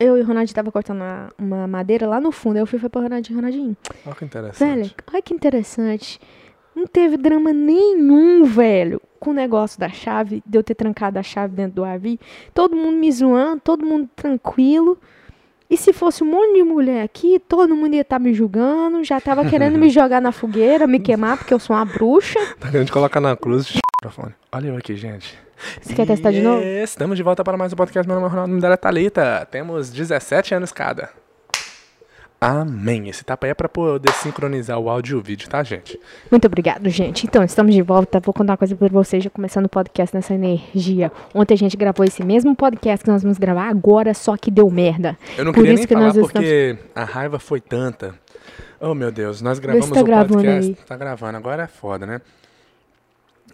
eu e o Ronaldinho tava cortando uma, uma madeira lá no fundo. Aí eu fui, pra Ronaldinho, Ronaldinho. Olha que interessante. Velho, olha que interessante. Não teve drama nenhum, velho, com o negócio da chave, de eu ter trancado a chave dentro do RV. Todo mundo me zoando, todo mundo tranquilo. E se fosse um monte de mulher aqui, todo mundo ia estar me julgando, já tava querendo me jogar na fogueira, me queimar, porque eu sou uma bruxa. Tá querendo colocar na cruz microfone. Olha eu aqui, gente. Você quer testar de novo? Yes, Estamos de volta para mais um podcast. Meu nome é Ronaldo, nome dela é Thalita. Temos 17 anos cada. Amém. Esse tapa aí é pra poder sincronizar o áudio e o vídeo, tá, gente? Muito obrigado, gente. Então, estamos de volta. Vou contar uma coisa pra vocês, já começando o podcast nessa energia. Ontem a gente gravou esse mesmo podcast que nós vamos gravar agora, só que deu merda. Eu não Por queria isso nem que falar porque a raiva foi tanta. Oh, meu Deus. Nós gravamos se tá o gravando podcast. aí. Tá gravando. Agora é foda, né?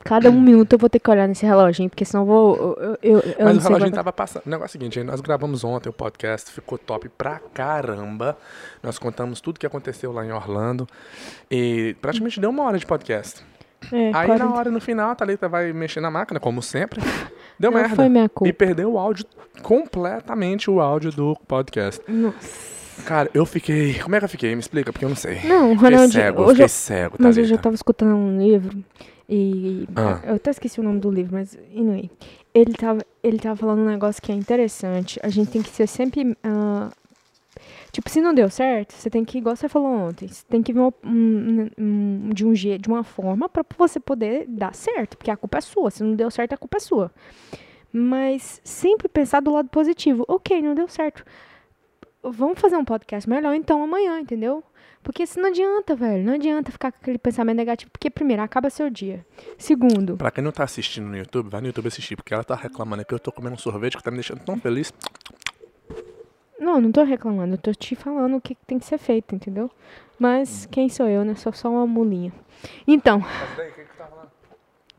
Cada um minuto eu vou ter que olhar nesse reloginho, porque senão eu vou. Eu, eu, eu Mas o vai- tava passando. O negócio é o seguinte, nós gravamos ontem o podcast, ficou top pra caramba. Nós contamos tudo que aconteceu lá em Orlando. E praticamente deu uma hora de podcast. É, Aí 40. na hora, no final, a Thalita vai mexer na máquina, como sempre. Deu Não merda. foi minha culpa. E perdeu o áudio, completamente o áudio do podcast. Nossa. Cara, eu fiquei. Como é que eu fiquei? Me explica, porque eu não sei. Não, Fiquei Ronaldinho. cego, eu hoje fiquei eu- cego, Mas eu Thalita. tava escutando um livro e. Ah. Eu até esqueci o nome do livro, mas anyway. Ele tava, ele tava falando um negócio que é interessante. A gente tem que ser sempre. ah, tipo, se não deu certo, você tem que, igual você falou ontem, você tem que ver uma- um- um- de um jeito, de uma forma pra você poder dar certo. Porque a culpa é sua. Se não deu certo, a culpa é sua. Mas sempre pensar do lado positivo. Ok, não deu certo. Vamos fazer um podcast melhor então amanhã, entendeu? Porque isso não adianta, velho. Não adianta ficar com aquele pensamento negativo. Porque, primeiro, acaba seu dia. Segundo, Pra quem não tá assistindo no YouTube, vai no YouTube assistir, porque ela tá reclamando aqui, eu tô comendo um sorvete que tá me deixando tão feliz. não, não tô reclamando. Eu tô te falando o que tem que ser feito, entendeu? Mas quem sou eu, né? Sou só uma mulinha. Então,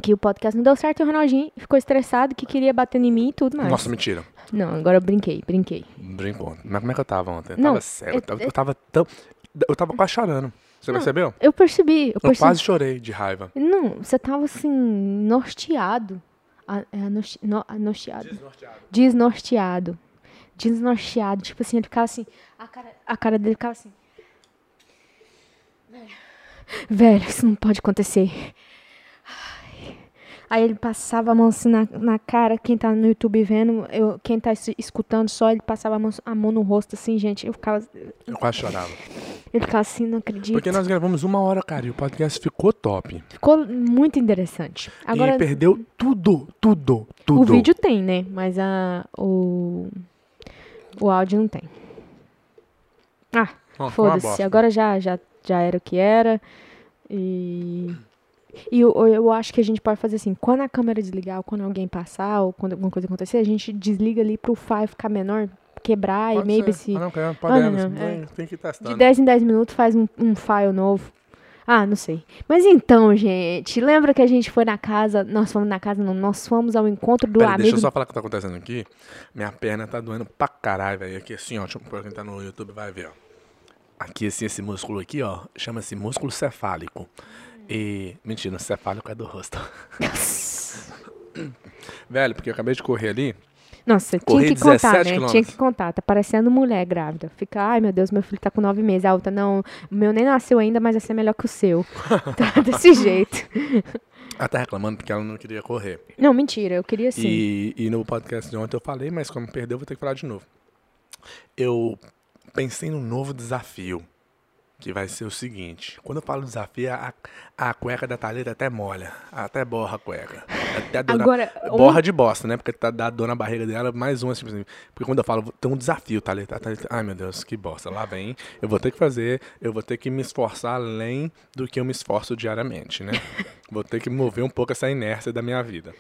que o podcast não deu certo e o Ronaldinho ficou estressado que queria bater em mim e tudo mais. Nossa, mentira. Não, agora eu brinquei, brinquei. Brincou. Mas como é que eu tava ontem? Eu Não, tava cego. é- Eu tava, eu tava tão. Eu tava quase chorando. Você Não, percebeu? Eu percebi, eu Eu percebi. quase chorei de raiva. Não, você tava assim, norteado. A- é, anosti- no- anorteado. Desnorteado. Desnorteado. Tipo assim, ele ficava assim. A cara, a cara dele ficava assim. Velho, velho, isso não pode acontecer. Aí ele passava a mão assim na, na cara, quem tá no YouTube vendo, eu, quem tá es- escutando só, ele passava a mão, a mão no rosto assim, gente. Eu ficava. Eu quase chorava. Ele ficava assim, não acredito. Porque nós gravamos uma hora, cara, e o podcast ficou top. Ficou muito interessante. Agora, e perdeu tudo, tudo, tudo. O vídeo tem, né? Mas a, o, o áudio não tem. Ah, uma foda-se. Agora já, já, já era o que era. E. E eu, eu acho que a gente pode fazer assim, quando a câmera desligar, ou quando alguém passar, ou quando alguma coisa acontecer, a gente desliga ali pro file ficar menor, quebrar Pode e maybe ser. se. Ah, não, cara, podemos. não, tem, é. tem que ir De testando. 10 em 10 minutos faz um, um file novo. Ah, não sei. Mas então, gente, lembra que a gente foi na casa, nós fomos na casa, não, nós fomos ao encontro do Pera, amigo. deixa eu só falar o que tá acontecendo aqui. Minha perna tá doendo pra caralho, velho. Aqui assim, ó. Deixa eu pra quem tá no YouTube vai ver, ó. Aqui, assim, esse músculo aqui, ó. Chama-se músculo cefálico. E. Mentira, o cefálico é do rosto. Velho, porque eu acabei de correr ali. Nossa, Corri tinha que contar, 17 né? Tinha que contar. Tá parecendo mulher grávida. Fica, ai meu Deus, meu filho tá com nove meses. A outra, não, o meu nem nasceu ainda, mas vai ser melhor que o seu. tá desse jeito. Ela tá reclamando porque ela não queria correr. Não, mentira, eu queria sim. E, e no podcast de ontem eu falei, mas como perdeu, vou ter que falar de novo. Eu pensei num novo desafio. Que vai ser o seguinte: quando eu falo desafio, a, a cueca da Thalita até molha. Até borra a cueca. Até dor na- Agora, borra de bosta, né? Porque tá dá dor na barriga dela, mais uma, tipo assim. Porque quando eu falo, tem um desafio, Thalita. a Thalita ai meu Deus, que bosta. Lá vem. Eu vou ter que fazer, eu vou ter que me esforçar além do que eu me esforço diariamente, né? vou ter que mover um pouco essa inércia da minha vida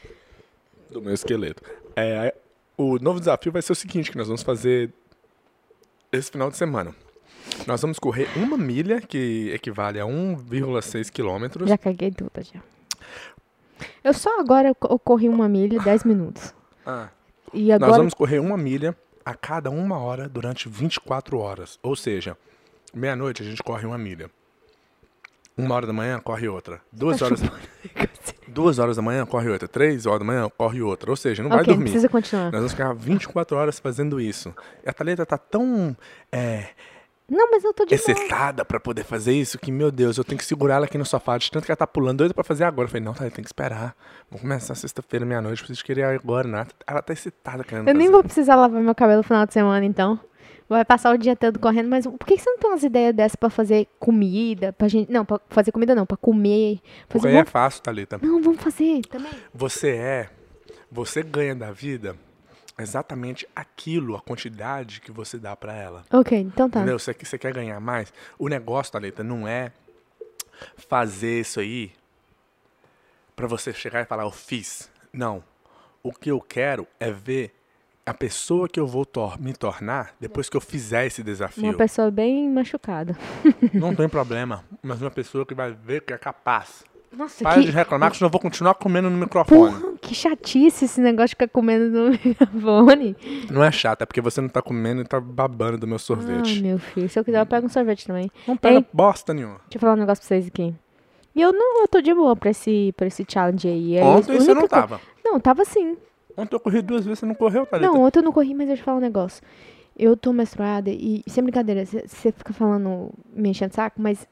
do meu esqueleto. É, o novo desafio vai ser o seguinte, que nós vamos fazer esse final de semana. Nós vamos correr uma milha, que equivale a 1,6 quilômetros. Já caguei tudo já. Eu só agora eu corri uma milha, 10 minutos. Ah, E nós agora. vamos correr uma milha a cada uma hora durante 24 horas. Ou seja, meia-noite a gente corre uma milha. Uma hora da manhã corre outra. Duas horas. Duas horas da manhã, corre outra. Três horas da manhã, corre outra. Ou seja, não vai ok, não dormir. precisa continuar. Nós vamos ficar 24 horas fazendo isso. E a Thalita tá tão é, Não, mas eu tô de excitada pra poder fazer isso que, meu Deus, eu tenho que segurar ela aqui no sofá. De tanto que ela tá pulando, doida pra fazer agora. Eu falei, não, Thalita, tem que esperar. Vamos começar sexta-feira, meia-noite. Preciso querer agora, né? Ela tá excitada querendo Eu nem fazer. vou precisar lavar meu cabelo no final de semana, então. Vai passar o dia todo correndo, mas por que você não tem umas ideias dessas pra fazer comida? Pra gente. Não, pra fazer comida não, pra comer. Porque Fazer é vamos- fácil, Thalita. Não, vamos fazer também. Você é, você ganha da vida exatamente aquilo, a quantidade que você dá pra ela. Ok, então tá. Entendeu? Você, você quer ganhar mais? O negócio, Thalita, não é fazer isso aí pra você chegar e falar, eu fiz. Não. O que eu quero é ver a pessoa que eu vou tor- me tornar depois que eu fizer esse Uma desafio. pessoa bem machucada. Não tem problema, mas uma pessoa que vai ver que é capaz. Nossa, Para que, de reclamar que senão eu vou continuar comendo no microfone. porra, que chatice esse negócio de ficar comendo no microfone. Não é chato, é porque você não tá comendo e tá babando do meu Ai, sorvete. meu filho. Se eu quiser, eu pego um sorvete também. Não pega Ei. bosta nenhuma. Deixa eu falar um negócio pra vocês aqui. E eu não, eu tô de boa pra esse, pra esse challenge aí. É Ontem você não única co- tava. Não, tava sim. Ontem eu corri duas vezes, você não correu, Thalita? Não, ontem eu não corri, mas deixa eu falar um negócio. Eu tô menstruada e, sem brincadeira, você fica falando, me enchendo saco, mas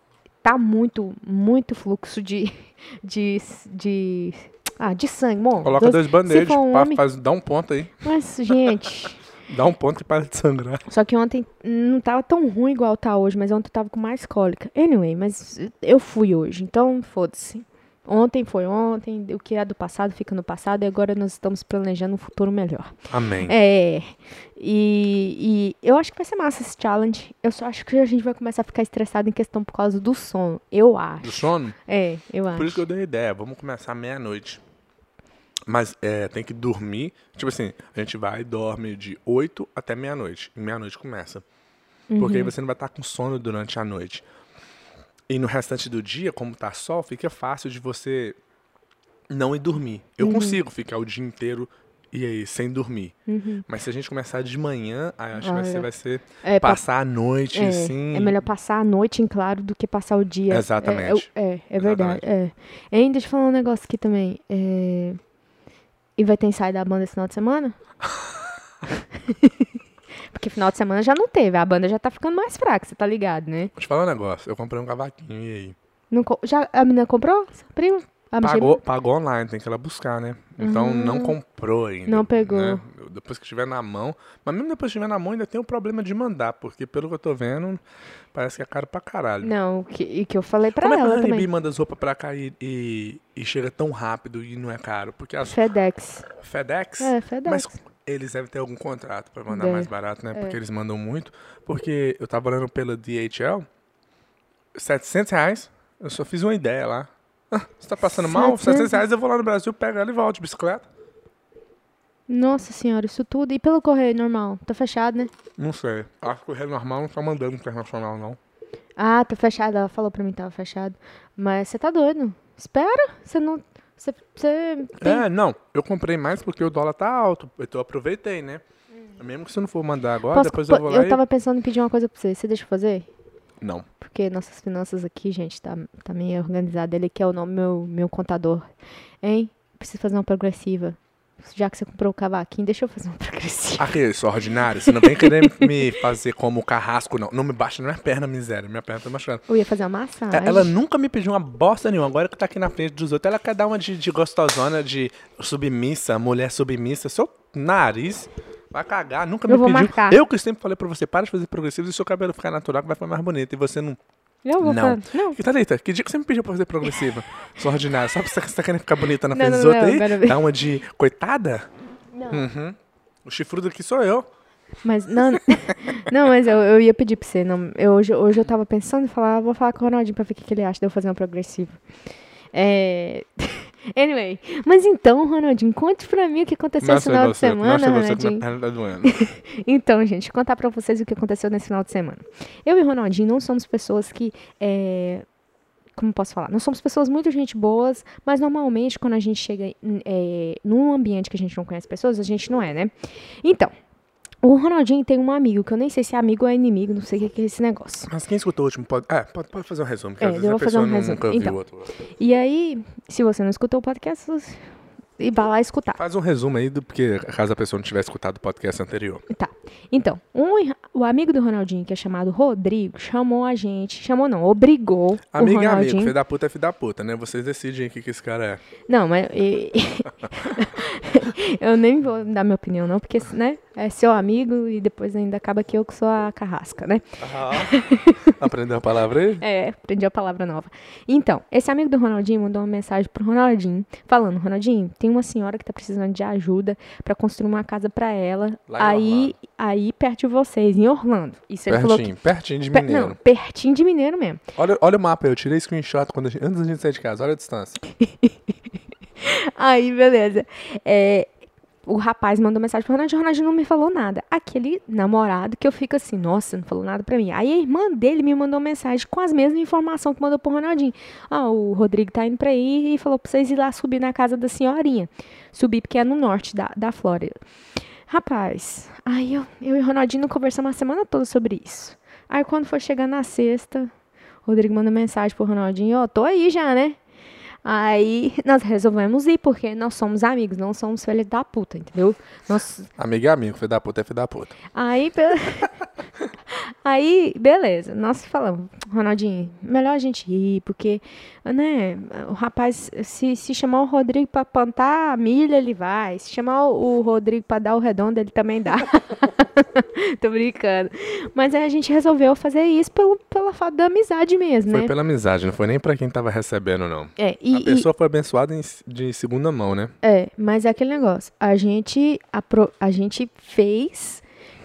tá muito, muito fluxo de. de. de. Ah, de sangue, bom. Coloca dois band-aids, for um homem- faz, dá um ponto aí. Mas, gente. Dá um ponto e para de sangrar. Só que ontem não tava tão ruim igual tá hoje, mas ontem eu tava com mais cólica. Anyway, mas eu fui hoje, então foda-se. Ontem foi ontem, o que é do passado fica no passado e agora nós estamos planejando um futuro melhor. Amém. É. E, e eu acho que vai ser massa esse challenge. Eu só acho que a gente vai começar a ficar estressado em questão por causa do sono. Eu acho. Do sono? É, eu acho. Por isso que eu dei a ideia. Vamos começar meia-noite. Mas é, tem que dormir. Tipo assim, a gente vai e dorme de 8 até meia-noite. E meia-noite começa. Porque aí Uhum. você não vai estar com sono durante a noite. E no restante do dia, como tá sol, fica fácil de você não ir dormir. Eu Uhum. consigo ficar o dia inteiro e aí, sem dormir. Mas se a gente começar de manhã, acho que vai ser, Uhum. Olha. vai ser É, passar a noite, é, assim. é melhor passar a noite em claro do que passar o dia. É, Exatamente. É, é, é verdade. É. Hein, deixa eu falar um negócio aqui também. É, E vai ter ensaio da banda esse final de semana? Porque final de semana já não teve. A banda já tá ficando mais fraca, você tá ligado, né? Vou te falar um negócio. Eu comprei um cavaquinho e aí? Não já, a menina comprou? Primo? A Michelle- Pagou, pagou online, tem que ir lá buscar, né? Então não comprou ainda. Não pegou. né? Depois que estiver na mão. Mas mesmo depois que estiver na mão, ainda tem o problema de mandar, porque pelo que eu tô vendo, parece que é caro pra caralho. Não, que, e que eu falei pra Como é que ela a também. manda as roupas pra cá e, e, e chega tão rápido e não é caro? Porque as FedEx. FedEx. É, FedEx. Mas eles devem ter algum contrato pra mandar Deve. mais barato, né? É. Porque eles mandam muito. Porque eu tava olhando pela DHL, 700 reais. Eu só fiz uma ideia lá. Ah, você tá passando mal? 700? 700 reais eu vou lá no Brasil, pego ela e volto de bicicleta. Nossa senhora, isso tudo. E pelo correio normal? Tá fechado, né? Não sei. Acho que o Correio Normal não tá mandando internacional, não. Ah, tá fechado. Ela falou pra mim que tava fechado. Mas você tá doido. Espera. Você não. Você. Você. tem- É, não. Eu comprei mais porque o dólar tá alto. Então eu aproveitei, né? Mesmo que você não for mandar agora, Posso- depois eu vou lá eu e... tava pensando em pedir uma coisa pra você. Você deixa eu fazer? Não. Porque nossas finanças aqui, gente, tá, tá meio organizada. Ele quer o nome meu, meu contador. Hein? Preciso fazer uma progressiva. Já que você comprou o cavaquinho, deixa eu fazer uma progressiva. Aqui, sou ordinário. Você não vem querer me fazer como carrasco, não. Não me baixa na minha perna, miséria. Minha perna tá machucada. Eu ia fazer uma massagem. É, Ela nunca me pediu uma bosta nenhuma. Agora que tá aqui na frente dos outros, ela quer dar uma de, de gostosona, de submissa, mulher submissa. Seu nariz vai cagar, nunca Eu me pediu. marcar. Eu que sempre falei pra você, para de fazer progressivo e seu cabelo ficar natural que vai ficar mais bonito. E você não. Eu vou Não. falar. Não. Que Thalita, que dia que você me pediu pra fazer progressiva? Sou ordinária. Só porque você você tá querendo ficar bonita na Não, frente não, dos não, outros aí? pera. Dá uma de coitada? Não. Uhum. O chifrudo aqui sou eu. Mas não, não, mas eu, eu ia pedir pra você. Não, eu, hoje, hoje eu tava pensando em falar, vou falar com o Ronaldinho pra ver o que, que ele acha de eu fazer uma progressiva. É... Anyway, mas então, Ronaldinho, conte pra mim o que aconteceu nesse final de semana, Ronaldinho. doendo. Então, gente, contar pra vocês o que aconteceu nesse final de semana. Eu e o Ronaldinho não somos pessoas que. é, Como posso falar? Não somos pessoas muito gente boas, mas normalmente quando a gente chega é, num ambiente que a gente não conhece pessoas, a gente não é, né? Então, O Ronaldinho tem um amigo, que eu nem sei se é amigo ou é inimigo, não sei o que que é esse negócio. Mas quem escutou o último pode. É, pode, pode fazer um resumo, porque É, às vezes eu a vou fazer pessoa um resumo. Então. outro. E aí, se você não escutou o podcast, e vai lá escutar. Faz um resumo aí, do, porque caso a pessoa não tiver escutado o podcast anterior. Tá. Então, um, o amigo do Ronaldinho, que é chamado Rodrigo, chamou a gente. Chamou não, obrigou Amigo o é amigo, Ronaldinho. filho da puta é filho da puta, né? Vocês decidem o que, que esse cara é. Não, mas. e- eu nem vou dar minha opinião, não, porque, né? É seu amigo e depois ainda acaba que eu que sou a carrasca, né? Aprendeu a palavra aí? É, aprendi a palavra nova. Então, esse amigo do Ronaldinho mandou uma mensagem pro Ronaldinho, falando: Ronaldinho, tem uma senhora que tá precisando de ajuda pra construir uma casa pra ela. Aí, aí, perto de vocês, em Orlando. Isso ele falou que. Pertinho, pertinho de per- mineiro. Não, pertinho de mineiro mesmo. Olha, olha o mapa eu tirei screenshot quando antes da gente sair de casa, olha a distância. Aí, beleza. É, o rapaz mandou mensagem pro Ronaldinho, o Ronaldinho não me falou nada. Aquele namorado que eu fico assim, nossa, não falou nada pra mim. Aí a irmã dele me mandou mensagem com as mesmas informações que mandou pro Ronaldinho. Ah, o Rodrigo tá indo pra aí e falou pra vocês ir lá subir na casa da senhorinha. Subir porque é no norte da, da Flórida. Rapaz, aí eu, eu e o Ronaldinho conversamos a semana toda sobre isso. Aí quando foi chegando na sexta, o Rodrigo manda mensagem pro Ronaldinho, ó, tô aí já, né? Aí nós resolvemos ir, porque nós somos amigos, não somos filhos da puta, entendeu? Nós... Amigo é amigo, filho da puta é filho da puta. Aí, be- aí, beleza, nós falamos, Ronaldinho, melhor a gente ir, porque, né, o rapaz, se, se chamar o Rodrigo pra plantar a milha, ele vai. Se chamar o Rodrigo pra dar o redondo, ele também dá. Tô brincando. Mas aí a gente resolveu fazer isso pelo, pela falta da amizade mesmo, Foi né? pela amizade, não foi nem pra quem tava recebendo, não. É, e, a e- pessoa foi abençoada em- de segunda mão, né? É, mas é aquele negócio. A gente, apro- a gente fez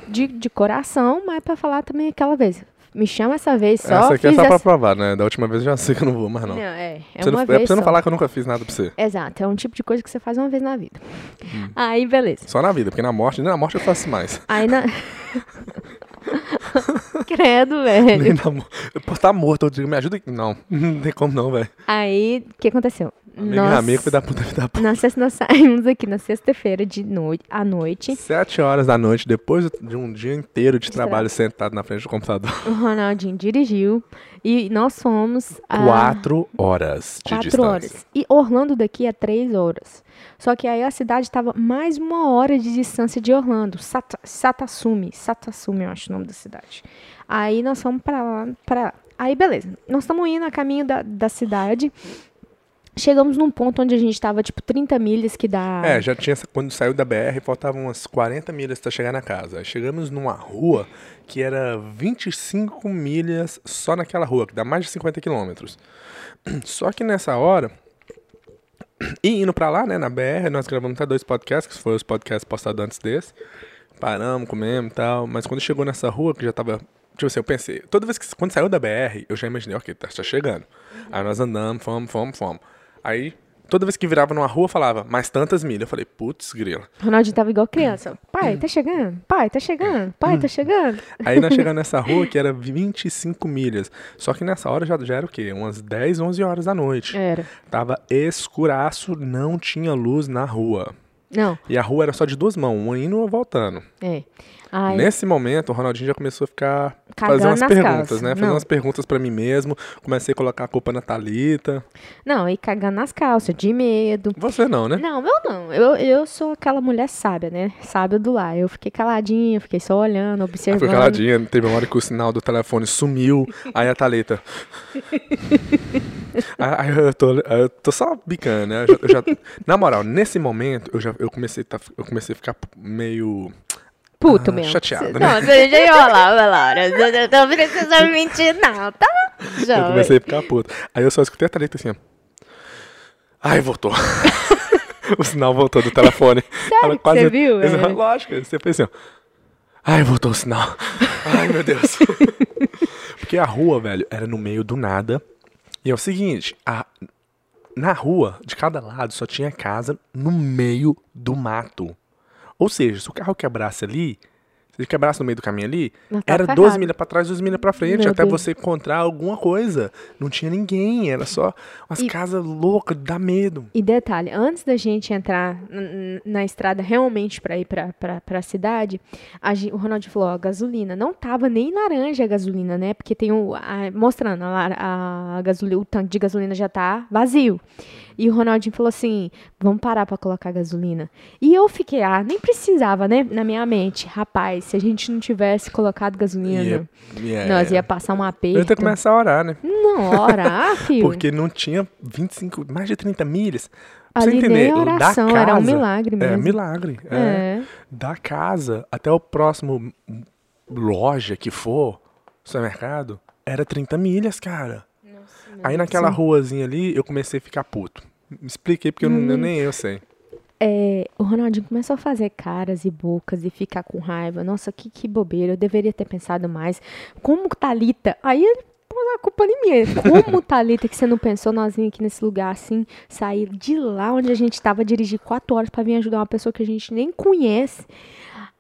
de, de coração, mas pra falar também aquela vez. Me chama essa vez só. Essa aqui é só pra essa- provar, né? Da última vez eu já sei que eu não vou mais, não. Não, é. É Você não- uma é pra vez você não só. falar que eu nunca fiz nada pra você. Exato, é um tipo de coisa que você faz uma vez na vida. Hum. Aí, beleza. Só na vida, porque na morte, nem na morte eu faço mais. Aí na. Credo, Nem velho. morte. Eu posso estar morto, eu digo, me ajuda aqui. Não, não tem como não, velho. Aí, o que aconteceu? Amigo amigo, filho da puta, filho da puta. sexta, nós saímos aqui na sexta-feira de noite, à noite. Sete horas da noite, depois de um dia inteiro de De trabalho sentado na frente do computador. O Ronaldinho dirigiu e nós fomos. a- Quatro horas de Quatro distância. horas. E Orlando daqui é três horas. Só que aí a cidade estava mais uma hora de distância de Orlando. Sata, Satasumi. Satasumi, eu acho o nome da cidade. Aí nós fomos pra lá. Pra... Aí, beleza. Nós estamos indo a caminho da, da cidade. Chegamos num ponto onde a gente estava, tipo, 30 milhas que dá. É, já tinha. Quando saiu da BR, faltavam umas 40 milhas pra chegar na casa. Chegamos numa rua que era 25 milhas só naquela rua, que dá mais de 50 quilômetros. Só que nessa hora. E indo pra lá, né, na BR, nós gravamos até dois podcasts, que foram os podcasts postados antes desse. Paramos, comemos e tal. Mas quando chegou nessa rua, que já tava. Tipo assim, eu pensei. Toda vez que. Quando saiu da BR, eu já imaginei, ok, tá, tá chegando. Aí nós andamos, fomos, fomos, fomos. Aí, toda vez que virava numa rua, falava, mais tantas milhas. Eu falei, putz, grila. Ronaldinho tava igual criança. Pai, tá chegando. Pai, tá chegando. Pai, tá chegando. Aí nós chegamos nessa rua que era 25 milhas. Só que nessa hora já, já era o quê? Umas 10, 11 horas da noite. Era. Tava escuraço, não tinha luz na rua. Não, E a rua era só de duas mãos, uma indo e uma voltando. é. Aí, Nesse momento, o Ronaldinho já começou a ficar. Fazer umas perguntas, calças. né? Fazer Não. umas perguntas pra mim mesmo. Comecei a colocar a culpa na Thalita. Não, e cagando nas calças, de medo. Você não, né? Não, eu não. Eu, eu sou aquela mulher sábia, né? Sábia do lar. Eu fiquei caladinha, fiquei só olhando, Aí observando. foi caladinha, teve uma hora que o sinal do telefone sumiu. Aí a Thalita. aí eu tô, eu tô só bicando, né? Eu já, eu já- na moral, nesse momento, eu já eu comecei, tá- eu comecei a ficar meio. Puto Ah, mesmo. chateado, né? Não, você já ia falar, Laura. Você não precisa mentir, não, tá? Já, Eu comecei a ficar puto. Aí eu só escutei a Thalita assim, ó. Ai, voltou. o sinal voltou do telefone. Sério que você viu, é? Lógico, você fez assim, ó. Ai, voltou o sinal. Ai, meu Deus. Porque a rua, velho, era no meio do nada. E é o seguinte, a... na rua, de cada lado, só tinha casa no meio do mato. Ou seja, se o carro quebrasse ali, ele quebrasse no meio do caminho ali, tá era ferrado. 12 milhas pra trás, 12 milhas pra frente, Meu até Deus. você encontrar alguma coisa. Não tinha ninguém, era só umas E- casas loucas, dá medo. E detalhe, antes da gente entrar na estrada realmente pra ir pra, pra, pra cidade, a gen- o Ronaldinho falou, ó, gasolina não tava nem laranja a gasolina, né? Porque tem o. a- mostrando, a, a gasolina, o tanque de gasolina já tá vazio. E o Ronaldinho falou assim: vamos parar pra colocar gasolina. E eu fiquei, ah, nem precisava, né? Na minha mente, rapaz, se a gente não tivesse colocado gasolina, Ia- ia- nós ia passar um Eu aperto. ia ter que começar a orar, né? Não, ora, ah, filho. Porque não tinha 25, mais de 30 milhas. Pra você Ali entender, nem da oração, casa, era um milagre É, mesmo. milagre. É. É. Da casa até o próximo loja que for, supermercado, era 30 milhas, cara. Aí naquela ruazinha ali, eu comecei a ficar puto. Me expliquei, porque eu não, eu nem eu sei. É, o Ronaldinho começou a fazer caras e bocas e ficar com raiva. Nossa, que, que bobeira, eu deveria ter pensado mais. Como Thalita? Aí ele pôs a culpa em mim. Como Thalita que você não pensou nós vir aqui nesse lugar assim, sair de lá onde a gente estava, dirigir quatro horas pra vir ajudar uma pessoa que a gente nem conhece.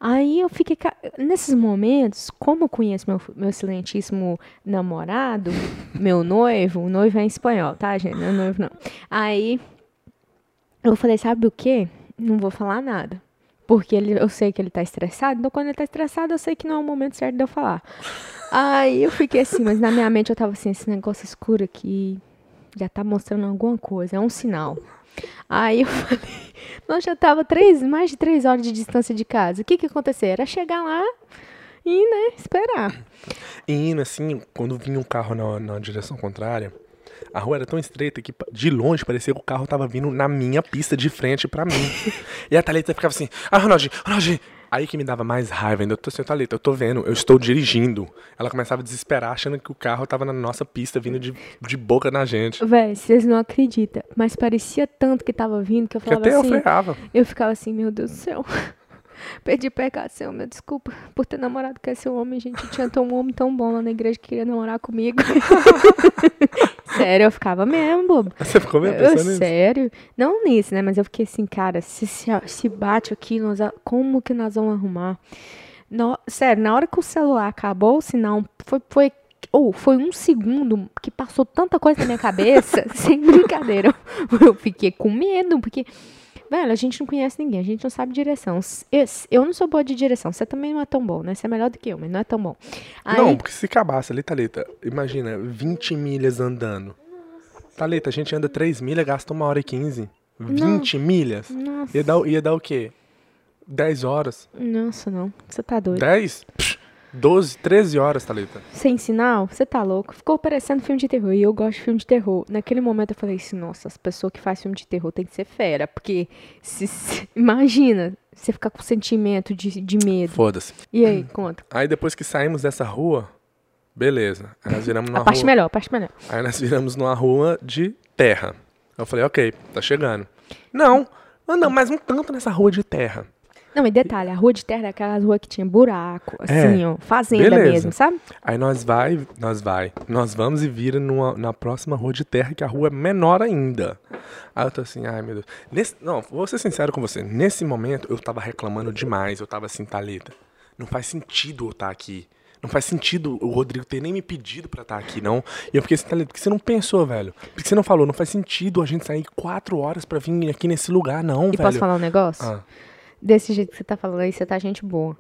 Aí eu fiquei. Nesses momentos, como eu conheço meu, meu excelentíssimo namorado, meu noivo, o noivo é em espanhol, tá, gente? É noivo, não. Aí eu falei, sabe o quê? Não vou falar nada. Porque ele, eu sei que ele tá estressado, então quando ele tá estressado, eu sei que não é o momento certo de eu falar. Aí eu fiquei assim, mas na minha mente eu tava assim, esse negócio escuro aqui já tá mostrando alguma coisa, é um sinal. Aí eu falei, nós já tava três, mais de três horas de distância de casa. O que que aconteceu? Era chegar lá e, né, esperar. E indo assim, quando vinha um carro na, na direção contrária, a rua era tão estreita que de longe parecia que o carro tava vindo na minha pista de frente pra mim. e a Thalita ficava assim, ah, Ronaldinho, Ronaldinho. Aí que me dava mais raiva ainda. Eu tô assim, Thalita, eu tô vendo, eu estou dirigindo. Ela começava a desesperar, achando que o carro tava na nossa pista, vindo de, de boca na gente. Véi, vocês não acreditam, mas parecia tanto que tava vindo que eu Que falava até eu assim. freava. Eu ficava assim, meu Deus do céu. Perdi pecado, Senhor, meu desculpa por ter namorado com esse homem, gente. Tinha tão um homem tão bom lá na igreja que queria namorar comigo. sério, eu ficava mesmo, bobo. Você ficou mesmo Eu, pensando nisso? sério. Não nisso, né? Mas eu fiquei assim, cara, se, se, se bate aqui, nós, como que nós vamos arrumar? No- sério, na hora que o celular acabou o sinal, foi, foi, ou foi um segundo que passou tanta coisa na minha cabeça, sem brincadeira. Eu, eu fiquei com medo, porque, velho, a gente não conhece ninguém, a gente não sabe direção. Eu, não sou boa de direção, você também não é tão bom, né? Você é melhor do que eu, mas não é tão bom. Aí, Não, porque se acabasse ali, Thalita, imagina, 20 milhas andando. Thalita, a gente anda 3 milhas, gasta uma hora e 15. 20 milhas? Nossa, Ia dar, ia dar o quê? 10 horas? nossa, não. Você tá doido. 10? Psh, 12, 13 horas, Thalita. Sem sinal? Você tá louco? Ficou parecendo filme de terror. E eu gosto de filme de terror. Naquele momento eu falei assim, nossa, as pessoas que fazem filme de terror tem que ser fera. Porque, se, se- imagina, você ficar com sentimento de, de medo. Foda-se. E aí, conta. Aí depois que saímos dessa rua, beleza. Aí nós viramos numa A parte rua. melhor, a parte melhor. Aí nós viramos numa rua de terra. Eu falei, ok, tá chegando. Não, anda mais um tanto nessa rua de terra. Não, e detalhe, a rua de terra é aquela rua que tinha buraco, assim, É, ó, fazenda beleza. mesmo, sabe? Aí nós vai, nós vai, nós vamos e vira numa, na próxima rua de terra, que a rua é menor ainda. Aí eu tô assim, ai meu Deus. Nesse, não, vou ser sincero com você. Nesse momento eu tava reclamando demais. Eu tava assim, Thalita, não faz sentido eu estar aqui. Não faz sentido o Rodrigo ter nem me pedido pra estar aqui, não. E eu fiquei assim, Thalita, por que você não pensou, velho? Por que você não falou? Não faz sentido a gente sair quatro horas pra vir aqui nesse lugar, não, E velho. posso falar um negócio? Ah, Desse jeito que você tá falando aí, você tá gente boa.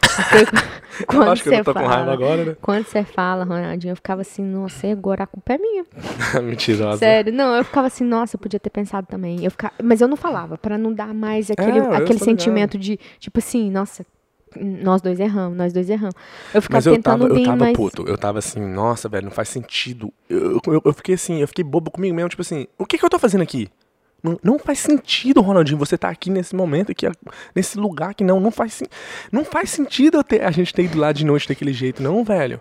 Porque eu quando acho que eu você não tô com fala, raiva agora, né? Quando você fala, Ronaldinho, eu ficava assim, nossa, agora a culpa é minha. Mentirosa. Sério, não, eu ficava assim, nossa, eu podia ter pensado também. Eu ficava, mas eu não falava, pra não dar mais aquele, É, eu aquele sentimento de, tipo assim, nossa, nós dois erramos, nós dois erramos. Eu ficava Mas eu tentando tava, eu tava mais. puto. Eu tava assim, nossa, velho, não faz sentido. Eu, eu, eu fiquei assim, eu fiquei bobo comigo mesmo, tipo assim, o que que eu tô fazendo aqui? Não, não faz sentido, Ronaldinho, você tá aqui nesse momento, aqui, nesse lugar que não, não faz, não faz sentido ter- a gente ter ido lá de noite daquele jeito, não, velho.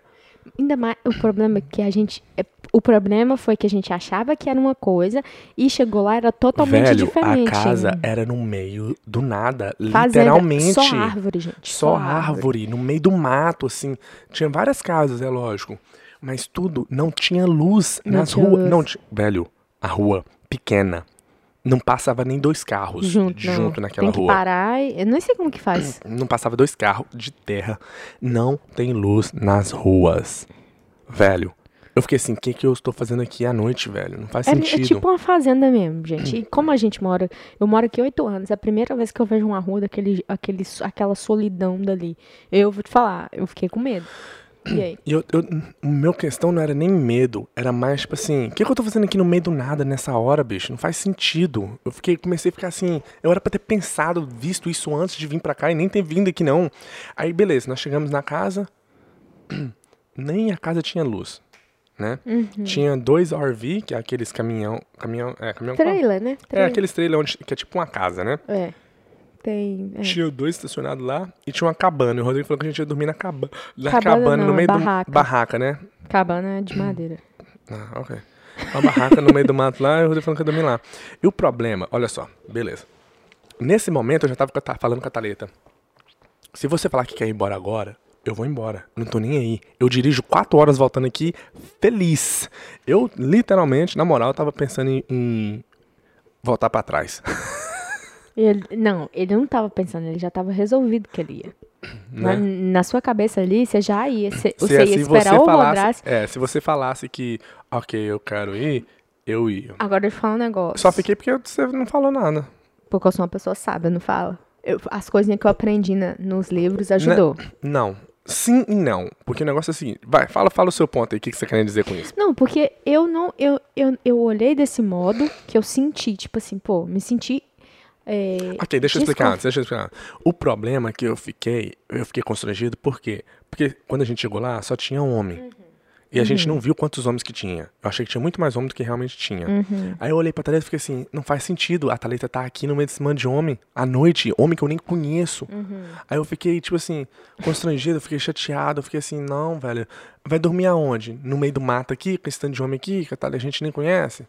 Ainda mais, o problema é que a gente. é- O problema foi que a gente achava que era uma coisa e chegou lá, era totalmente velho, diferente. a casa era no meio do nada, Fazenda, literalmente. Só árvore, gente. Só árvore, no meio do mato, assim. Tinha várias casas, é lógico. Mas tudo não tinha luz Não nas ruas. Não, velho, a rua pequena. Não passava nem dois carros Junto, junto, não. naquela Tem que rua. parar. e- Eu não sei como que faz. Não passava dois carros de terra. Não tem luz nas ruas. Velho, eu fiquei assim, o que, que eu estou fazendo aqui à noite, velho? Não faz É, é sentido. tipo uma fazenda mesmo, gente. E como a gente mora, eu moro aqui oito anos, é a primeira vez que eu vejo uma rua daquele, aquele, aquela solidão dali. Eu vou te falar, eu fiquei com medo. E aí? Eu, eu, o meu questão não era nem medo, era mais tipo assim, o que, que eu tô fazendo aqui no meio do nada nessa hora, bicho? Não faz sentido. Eu fiquei, comecei a ficar assim, eu era pra ter pensado, visto isso antes de vir pra cá e nem ter vindo aqui não. Aí beleza, nós chegamos na casa, nem a casa tinha luz, né? Uhum. Tinha dois RV, que é aqueles caminhão, caminhão, é, caminhão Trailer, né? É, Trailer. aqueles trailers onde, que é tipo uma casa, né? É. Tem. é. Tinha dois estacionados lá e tinha uma cabana. E o Rodrigo falou que a gente ia dormir na, caba na Cabana cabana, não, no é meio barraca. do barraca, né? Cabana de madeira. Ah, ok. Uma barraca no meio do mato lá e o Rodrigo falando que ia dormir lá. E o problema, olha só, beleza. Nesse momento eu já tava falando com a Thalita. Se você falar que quer ir embora agora, eu vou embora. Não tô nem aí. Eu dirijo quatro horas voltando aqui feliz. Eu, literalmente, na moral, tava pensando em, em voltar pra trás. Ele, não, ele não tava pensando, ele já tava resolvido que ele ia. Na, Né? na sua cabeça ali, você já ia. Você, Se, você ia se esperar você o falasse, é, se você falasse que, ok, eu quero ir, eu ia. Agora deixa eu falar um negócio. Só fiquei porque você não falou nada. Porque eu sou uma pessoa sábia, não fala? Eu- as coisinhas que eu aprendi na- nos livros ajudou. Não. Sim e não. Porque o negócio é assim. Vai, fala, fala o seu ponto aí. O que que você quer dizer com isso? Não, porque eu não. Eu, eu, eu olhei desse modo que eu senti, tipo assim, pô, me senti. É, Ok, deixa eu explicar antes, deixa eu explicar. O problema que eu fiquei, eu fiquei constrangido, por quê? Porque quando a gente chegou lá, só tinha homem. E a gente não viu quantos homens que tinha. Eu achei que tinha muito mais homem do que realmente tinha. Uhum. Aí eu olhei pra Thalita e fiquei assim, não faz sentido. A Thalita tá aqui no meio desse monte de homem, à noite, homem que eu nem conheço. Uhum. Aí eu fiquei, tipo assim, constrangido, eu fiquei chateado, eu fiquei assim, não, velho. Vai dormir aonde? No meio do mato aqui, com esse tanto de homem aqui, que a Thalita a gente nem conhece?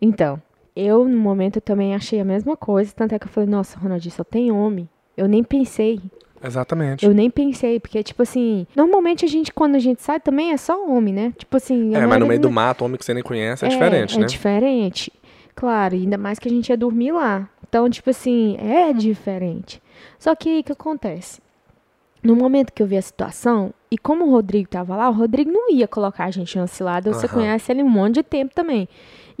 Então, eu no momento também achei a mesma coisa. Tanto é que eu falei, nossa, Ronaldinho, só tem homem. Eu nem pensei. Exatamente. Eu nem pensei, porque, tipo assim, normalmente a gente, quando a gente sai, também é só homem, né? Tipo assim. É, mas no meio do- mato, homem que você nem conhece, é, diferente, é né? diferente. Claro, ainda mais que a gente ia dormir lá. Então, tipo assim, é diferente. Só que aí o que acontece? No momento que eu vi a situação, e como o Rodrigo tava lá, o Rodrigo não ia colocar a gente numa cilada. Você Aham. conhece ele um monte de tempo também.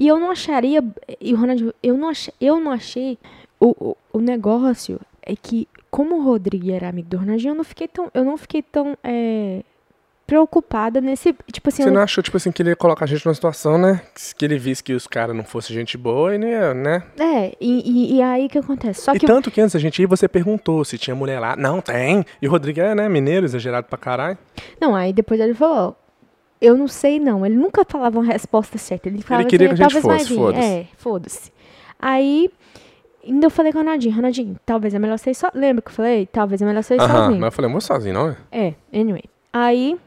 E eu não acharia. E o Ronald, eu não achei. Eu não achei. O, o, o negócio é que, como o Rodrigo era amigo do Ronaldinho, eu não fiquei tão. Eu não fiquei tão. é, preocupada nesse. Tipo assim, Você eu não achou, tipo assim, que ele ia colocar a gente numa situação, né? Que ele visse que os caras não fossem gente boa e nem né? É, e, e, e aí o que acontece? Só e que tanto que antes da gente ir, você perguntou se tinha mulher lá. Não, tem. E o Rodrigo é, né, mineiro, exagerado pra caralho. Não, aí depois ele falou, eu não sei não. Ele nunca falava uma resposta certa. Ele falava queria assim, que a gente fosse, foda-se. É, foda-se. Aí, ainda eu falei com o Ronaldinho, Ronaldinho, talvez é melhor você ir só. Lembra que eu falei? Talvez é melhor você ir Aham, sozinho. mas eu falei, vou sozinho, não é? É, anyway. Aí.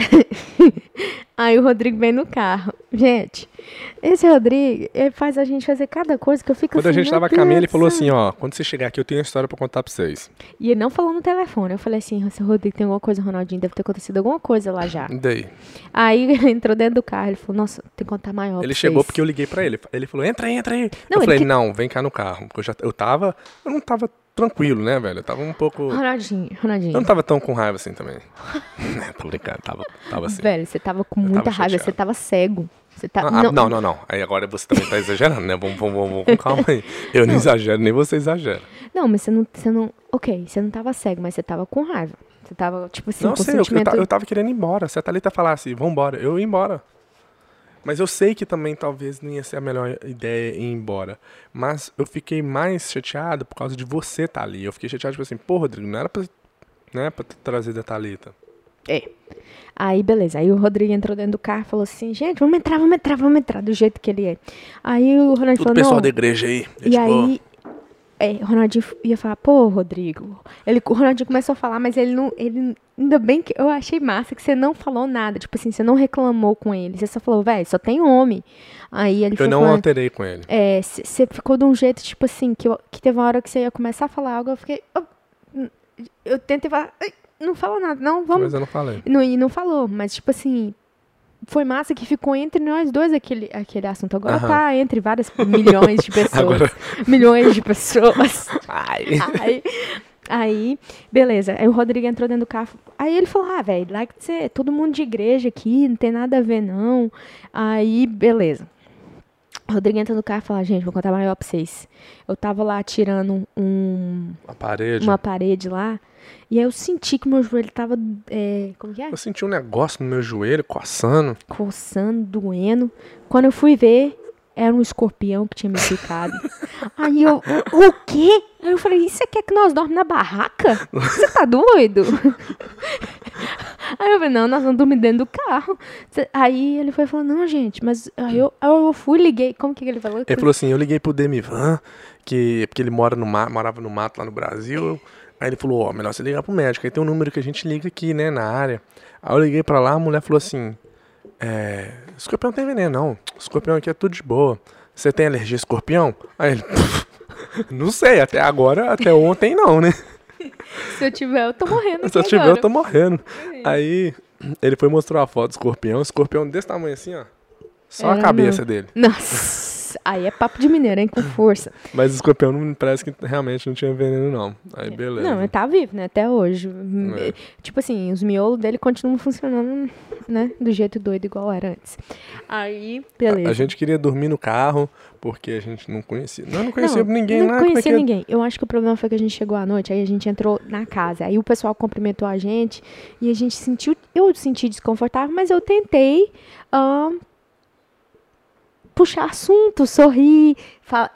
Aí o Rodrigo vem no carro. Gente, esse Rodrigo, ele faz a gente fazer cada coisa que eu fico Quando a assim, gente meu tava a caminho, ele falou assim, ó, quando você chegar aqui, eu tenho uma história pra contar pra vocês. E ele não falou no telefone. Eu falei assim, seu Rodrigo, tem alguma coisa, Ronaldinho, deve ter acontecido alguma coisa lá já. Daí? Aí ele entrou dentro do carro, ele falou, nossa, tem que contar maior. Ele chegou vocês. porque eu liguei pra ele. Ele falou, entra aí, entra aí. Não, eu falei, que- não, vem cá no carro. Porque eu já eu tava. Eu não tava tranquilo, né, velho? Eu tava um pouco. Eu Ronaldinho, Ronaldinho. não tava tão com raiva assim também. É, Tô brincando, tava, tava assim. Velho, você tava com muita tava raiva, chateado. você tava cego. Você tá... Ah, não, não, não, Aí agora você também tá exagerando, né? Vamos, vamos, vamos, com calma aí. Eu não, exagero, nem você exagera. Não, mas você não, você não. Ok, você não tava cego, mas você tava com raiva. Você tava, tipo assim, não com sei, eu, eu, sentimento. ta- eu tava querendo ir embora. Se a Thalita falasse, vambora, eu ia embora. Mas eu sei que também talvez não ia ser a melhor ideia ir embora. Mas eu fiquei mais chateado por causa de você estar ali. Eu fiquei chateado, tipo assim, pô, Rodrigo, não era pra, né, pra ter trazido a Thalita. É. Aí, beleza. Aí o Rodrigo entrou dentro do carro e falou assim: gente, vamos entrar, vamos entrar, vamos entrar, do jeito que ele é. Aí o Ronaldinho Tudo falou: pessoal não. da igreja aí. E boa. aí, é, o Ronaldinho ia falar, pô, Rodrigo. Ele, o Ronaldinho começou a falar, mas ele não. Ele, ainda bem que eu achei massa que você não falou nada. Tipo assim, você não reclamou com ele. Você só falou, velho, só tem homem. Aí ele Eu não falando, alterei com ele. é, você ficou de um jeito, tipo assim, que, eu- que teve uma hora que você ia começar a falar algo, eu fiquei. "Oh", eu tentei falar, "Ai, não fala nada, não, vamos. Mas eu não falei. Não, e não falou, mas tipo assim, foi massa que ficou entre nós dois aquele, aquele assunto. Agora Aham. tá entre várias milhões de pessoas. Agora- Milhões de pessoas. Ai. Aí, aí, beleza. Aí o Rodrigo entrou dentro do carro. Aí ele falou: Ah, velho, lá que você é todo mundo de igreja aqui, não tem nada a ver, não. Aí, beleza. O Rodrigo entra no carro e fala: Gente, vou contar maior pra vocês. Eu tava lá tirando um, A parede. uma parede lá. E aí eu senti que meu joelho tava. É, como que é? Eu senti um negócio no meu joelho, coçando. coçando, doendo. Quando eu fui ver, era um escorpião que tinha me picado. Aí eu, o quê? Aí eu falei, você quer que nós dormamos na barraca? Você tá doido? Aí eu falei, não, nós vamos dormir dentro do carro. Aí ele foi falando, não, gente, mas aí eu, aí eu fui, liguei. Como que ele falou? Ele falou assim, eu liguei pro Demivan, que, porque ele mora no morava no mato lá no Brasil. Aí ele falou, ó, melhor você ligar pro médico. Aí tem um número que a gente liga aqui, né, na área. Aí eu liguei pra lá, a mulher falou assim, é, escorpião não tem veneno, não. Escorpião aqui é tudo de boa. Você tem alergia a escorpião? Aí ele, não sei, até agora, até ontem não, né? Se eu tiver, eu tô morrendo. Se eu tiver, eu agora. tô morrendo. Aí ele foi mostrar a foto do escorpião, escorpião desse tamanho assim, ó. Só É, a cabeça dele. Nossa, aí é papo de mineiro, hein? Com força. Mas o escorpião não, parece que realmente não tinha veneno, não. Aí beleza. Não, ele tá vivo, né? Até hoje. É. Tipo assim, os miolos dele continuam funcionando, né? Do jeito doido, igual era antes. Aí, beleza. A gente queria dormir no carro, porque a gente não conhecia. Não, não conhecia não, ninguém não lá. é conhecia que- ninguém. Eu acho que o problema foi que a gente chegou à noite, aí a gente entrou na casa. Aí o pessoal cumprimentou a gente e a gente sentiu. Eu senti desconfortável, mas eu tentei ahn, puxar assunto, sorrir.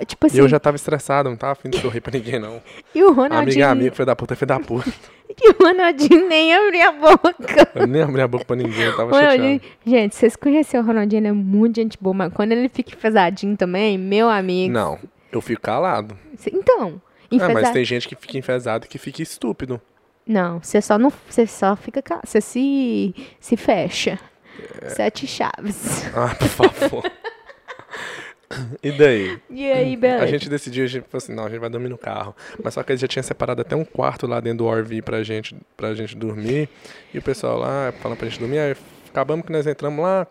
tipo assim. E eu já tava estressado, não tava afim de sorrir pra ninguém, não. E o Amiga Ronaldinho. é amigo, foi da puta, foi da puta. E o Ronaldinho nem abria a boca. Eu nem abri a boca pra ninguém, eu tava Ronaldinho, chateado. gente, vocês conheceram o Ronaldinho, ele é muito gente boa, mas quando ele fica enfesadinho também, meu amigo. Não, eu fico calado. Então, Ah, enfesado. mas tem gente que fica enfesado e que fica estúpido. Não, você só não. Você só fica. ca- Você se. se fecha. É. Sete chaves. Ah, por favor. E daí? E aí, beleza. A gente decidiu, a gente falou assim, não, a gente vai dormir no carro. Mas só que eles já tinham separado até um quarto lá dentro do RV pra gente, pra gente dormir. E o pessoal lá falando pra gente dormir. Aí acabamos que nós entramos lá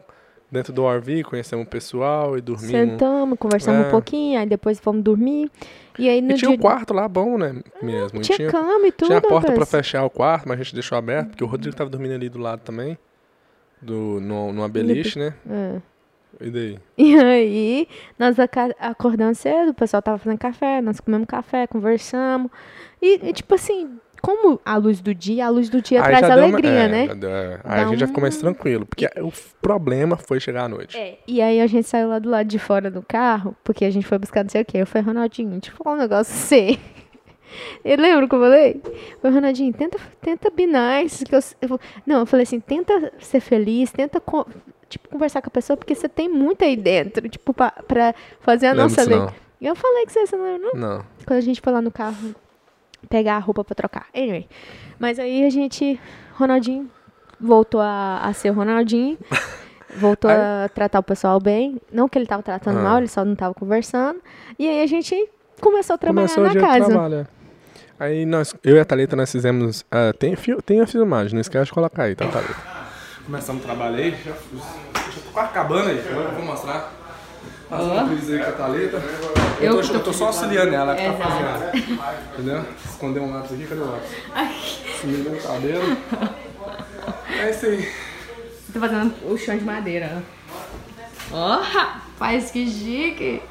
dentro do RV, conhecemos o pessoal e dormimos. Sentamos, conversamos É. um pouquinho, aí depois fomos dormir. E aí no E tinha dia. um quarto lá bom, né? Mesmo. Tinha, tinha, cama e tudo. tinha a porta pra rapaz. fechar o quarto, mas a gente deixou aberto, porque o Rodrigo tava dormindo ali do lado também. Do, no, numa beliche, né? É. E daí? E aí, nós acordamos cedo, o pessoal tava fazendo café, nós comemos café, conversamos. E, e, tipo assim, como a luz do dia, a luz do dia Aí traz já deu uma- alegria, é, né? já deu- é. Aí a Dá gente já um- ficou mais tranquilo, porque o problema foi chegar à noite. É, e aí a gente saiu lá do lado de fora do carro, porque a gente foi buscar não sei o quê. Eu falei, Ronaldinho, falar um negócio você. Eu lembro que eu falei? Falei, Ronaldinho, tenta, tenta be nice. Que eu, eu não, eu falei assim, tenta ser feliz, tenta co- tipo, conversar com a pessoa, porque você tem muito aí dentro, tipo, pra, pra fazer a Lembro nossa lei. Eu falei que você, você não lembra, não? Não. Quando a gente foi lá no carro pegar a roupa pra trocar. Anyway. Mas aí a gente. Ronaldinho voltou a, a ser o Ronaldinho. Voltou a tratar o pessoal bem. Não que ele tava tratando Ah. mal, ele só não tava conversando. E aí a gente começou a trabalhar Começou na casa. trabalho. Aí nós, eu e a Thalita, nós fizemos. ah, tem, fio- tem a filmagem, não esquece de colocar aí, tá, Thalita? Começamos a trabalhar aí, já, já tô quase acabando aí, eu vou mostrar. Fazendo aí com a Thalita. Eu, tô, eu tô só auxiliando ela, que tá fazendo. Entendeu? Esconder um lápis aqui, cadê o lápis? Sumiu meu cabelo. É isso aí. Tô fazendo o chão de madeira. Ó, rapaz, que chique.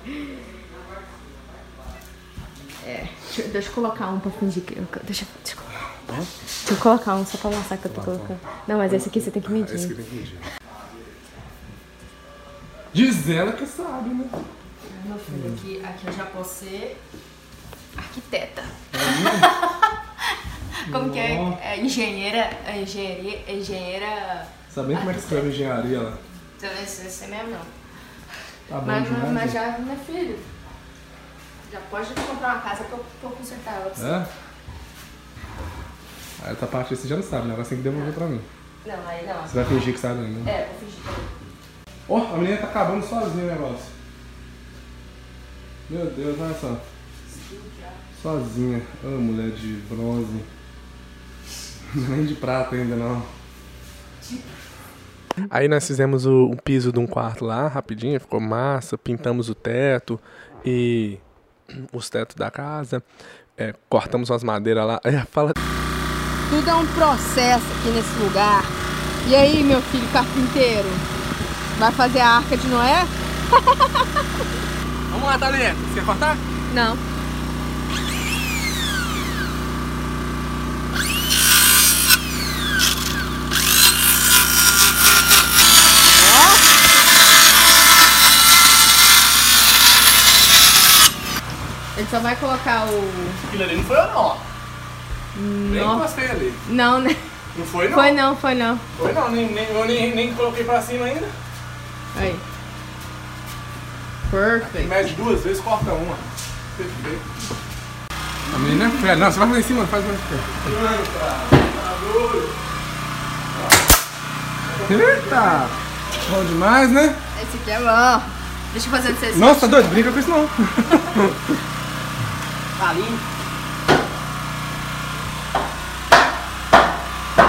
É, deixa, deixa eu colocar um pra fingir que eu. Deixa, deixa, eu colocar. deixa eu colocar um só pra mostrar que eu tô colocando. Não, mas esse aqui você tem que medir. Esse que tem que medir. Diz ela que sabe, né? Meu filho, aqui, aqui eu já posso ser arquiteta. Como que é? é engenheira, é engenharia, é engenheira. Sabendo como é que escreve engenharia lá. Você não sei se é mesmo não. Tá bom Mas, demais, mas já, meu filho, já pode comprar uma casa pra eu, pra consertar ela. pra você. É? Aí essa parte você já não sabe, né? Agora você tem que devolver pra mim. Não, aí não. Você vai fingir que sabe ainda. É, vou fingir também. Ó, a menina tá acabando sozinha o negócio. Meu Deus, olha só. Sozinha. Ô, mulher de bronze. Nem de prata ainda não. Aí nós fizemos o, o piso de um quarto lá, rapidinho, ficou massa, pintamos o teto e os tetos da casa, é, cortamos umas madeiras lá. É, fala. Tudo é um processo aqui nesse lugar. E aí, meu filho carpinteiro? Vai fazer a arca de Noé? Vamos lá, Thalita. Você quer cortar? Não. Só vai colocar o. Aquilo ali não foi eu não, ó. Nem Não, encostei ali. não, né? Não foi não. Foi não, foi não. Foi não, nem, nem, eu nem, nem coloquei pra cima ainda. Aí. Perfect. Mede duas vezes, corta uma. Perfeito. A menina é Não, você vai fazer em cima, faz mais Eita! Bom demais, né? Esse aqui é bom. Deixa eu fazer vocês. Nossa, tá doido? Brinca com isso não. Ali.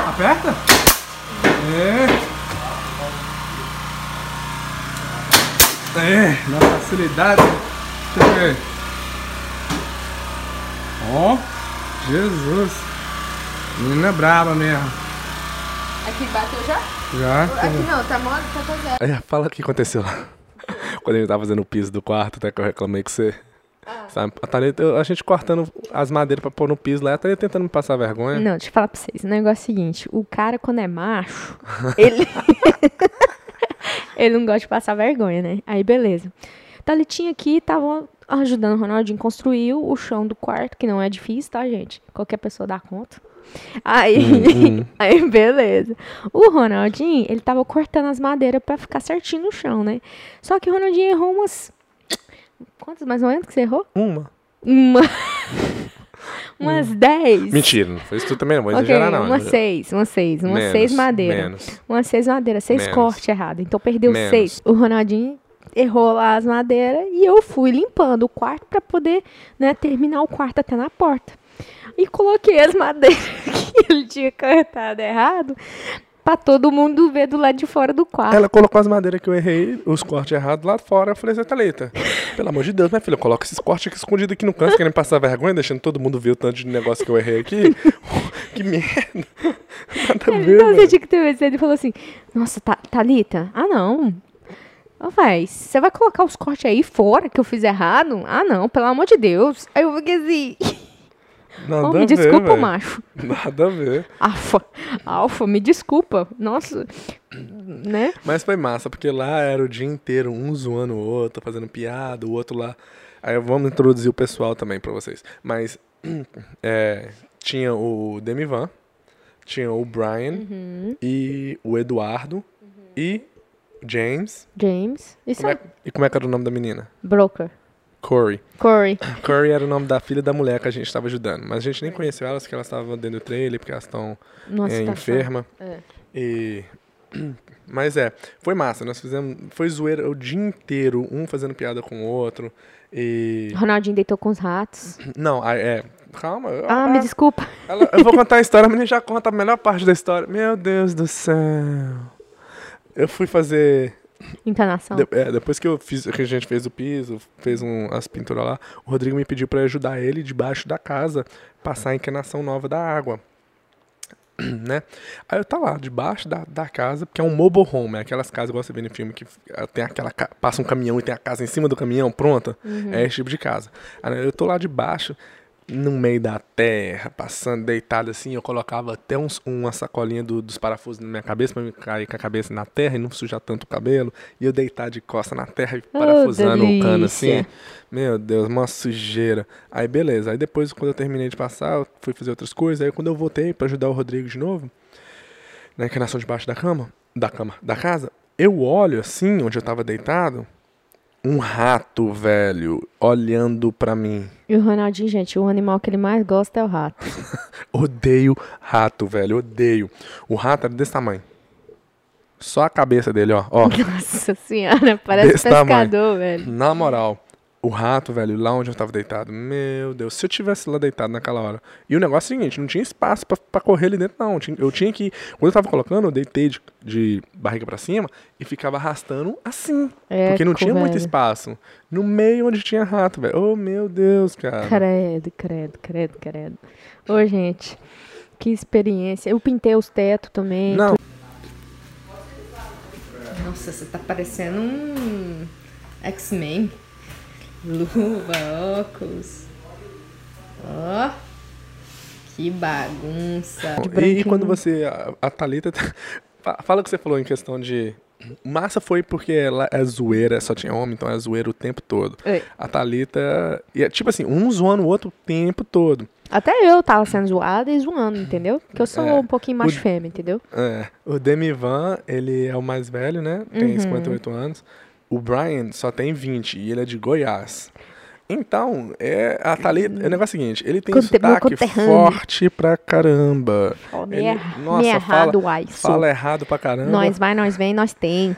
Aperta? É. É, na facilidade. Deixa eu ver. Ó, Jesus. Menina braba mesmo. Aqui bateu já? Já. Aqui não, tá mole, tá zero. Aí, fala o que aconteceu lá. Quando gente tava fazendo o piso do quarto, até que eu reclamei com você. Sabe? A, a gente cortando as madeiras pra pôr no piso lá, a Thalita tentando me passar vergonha. Não, deixa eu falar pra vocês. O negócio é o seguinte: o cara, quando é macho, ele. ele não gosta de passar vergonha, né? Aí, beleza. Thalitinha aqui tava ajudando o Ronaldinho construir o chão do quarto, que não é difícil, tá, gente? Qualquer pessoa dá conta. Aí, aí beleza. O Ronaldinho, ele tava cortando as madeiras pra ficar certinho no chão, né? Só que o Ronaldinho errou umas. Quantas mais ou menos que você errou? Uma. Uma. umas 10. Mentira, não foi isso tudo também, não vou Ok, exagerar não. uma seis, uma seis, uma Menos, seis madeira. menos. Uma seis madeira, seis corte errado. Então perdeu seis. O Ronaldinho errou lá as madeiras e eu fui limpando o quarto pra poder, né, terminar o quarto até na porta. E coloquei as madeiras que ele tinha cortado errado pra todo mundo ver do lado de fora do quarto. Ela colocou as madeiras que eu errei, os cortes errados lá fora. Eu falei, Zé Thalita, pelo amor de Deus, minha filha, coloca esses cortes aqui escondidos aqui no canto, querendo passar vergonha, deixando todo mundo ver o tanto de negócio que eu errei aqui. que merda. Nada a ver, Então você velho. tinha que ter visto. Ele falou assim: Nossa, Tha- Thalita, ah não. Ô, véi, você vai colocar os cortes aí fora que eu fiz errado? Ah, não, pelo amor de Deus. Aí eu fiquei assim. Nada "Ô, a me ver, desculpa, velho. macho. Nada a ver. Alfa, Alfa, me desculpa. Nossa, né? Mas foi massa, porque lá era o dia inteiro, um zoando o outro, fazendo piada, o outro lá. Aí vamos introduzir o pessoal também pra vocês. Mas é, tinha o Demivan, tinha o Brian Uhum. e o Eduardo e o James. James. Isso Como é- e como é que era o nome da menina? broker. Corey. Corey. Corey era o nome da filha da mulher que a gente estava ajudando. Mas a gente nem conheceu elas, porque elas estavam dentro do trailer, porque elas estão é, tá enferma. É. E. Mas é, foi massa. Nós fizemos. Foi zoeira o dia inteiro, um fazendo piada com o outro. E. Ronaldinho deitou com os ratos. Não, é. Calma. Ah, a- me desculpa. ela- eu vou contar a história, mas a gente já conta a melhor parte da história. Meu Deus do céu. Eu fui fazer. Entonação. de- é, depois que, eu fiz, que a gente fez o piso, fez um- as pinturas lá, o Rodrigo me pediu pra ajudar ele debaixo da casa, passar a enquenação nova da água. né? Aí eu tá lá, debaixo da, da casa, porque é um mobile home, é aquelas casas, igual você vê no filme, que ah, tem aquela, passa um caminhão e tem a casa em cima do caminhão, pronta. É esse tipo de casa. Aí eu tô lá debaixo, no meio da terra, passando, deitado assim, eu colocava até uns, uma sacolinha do- dos parafusos na minha cabeça, pra me cair com a cabeça na terra e não sujar tanto o cabelo, e eu deitado de costa na terra e parafusando o cano assim. Meu Deus, uma sujeira. Aí beleza. Aí depois, quando eu terminei de passar, eu fui fazer outras coisas. Aí quando eu voltei pra ajudar o Rodrigo de novo, na encarnação debaixo da cama, da cama, da casa, eu olho assim, onde eu tava deitado, um rato, velho, olhando pra mim. E o Ronaldinho, gente, o animal que ele mais gosta é o rato. Odeio rato, velho, odeio. O rato era desse tamanho. Só a cabeça dele, ó. ó. Nossa senhora, parece Desse tamanho. pescador, velho. Na moral, o rato, velho, lá onde eu tava deitado. Meu Deus, se eu tivesse lá deitado naquela hora. E o negócio é o seguinte, não tinha espaço pra, pra correr ali dentro, não. Eu tinha que. Quando eu tava colocando, eu deitei de, de barriga pra cima e ficava arrastando assim. É, porque não tinha muito velho. espaço. No meio onde tinha rato, velho. Oh, meu Deus, cara. Credo, credo, credo, credo. Ô, gente, que experiência. Eu pintei os tetos também. Não, Nossa, você tá parecendo um X-Men. Luva, óculos. Ó. Que bagunça. E branquinho. quando você. A, a Thalita. tá- fa- Fala o que você falou em questão de. Massa foi porque ela é zoeira, só tinha homem, então é zoeira o tempo todo. É. A Thalita. E é tipo assim, um zoando o outro o tempo todo. Até eu tava sendo zoada e zoando, entendeu? Porque eu sou É. um pouquinho macho O- fêmea, entendeu? É. O Demivan, ele é o mais velho, né? Uhum. Tem 58 anos. O Brian só tem 20 e ele é de Goiás. Então, é, a Thalita, é o negócio seguinte, ele tem um sotaque forte pra caramba. Ó, Ele- me, nossa, me errado, fala- uai. Fala errado pra caramba. Nós vai, nós vem, nós tem.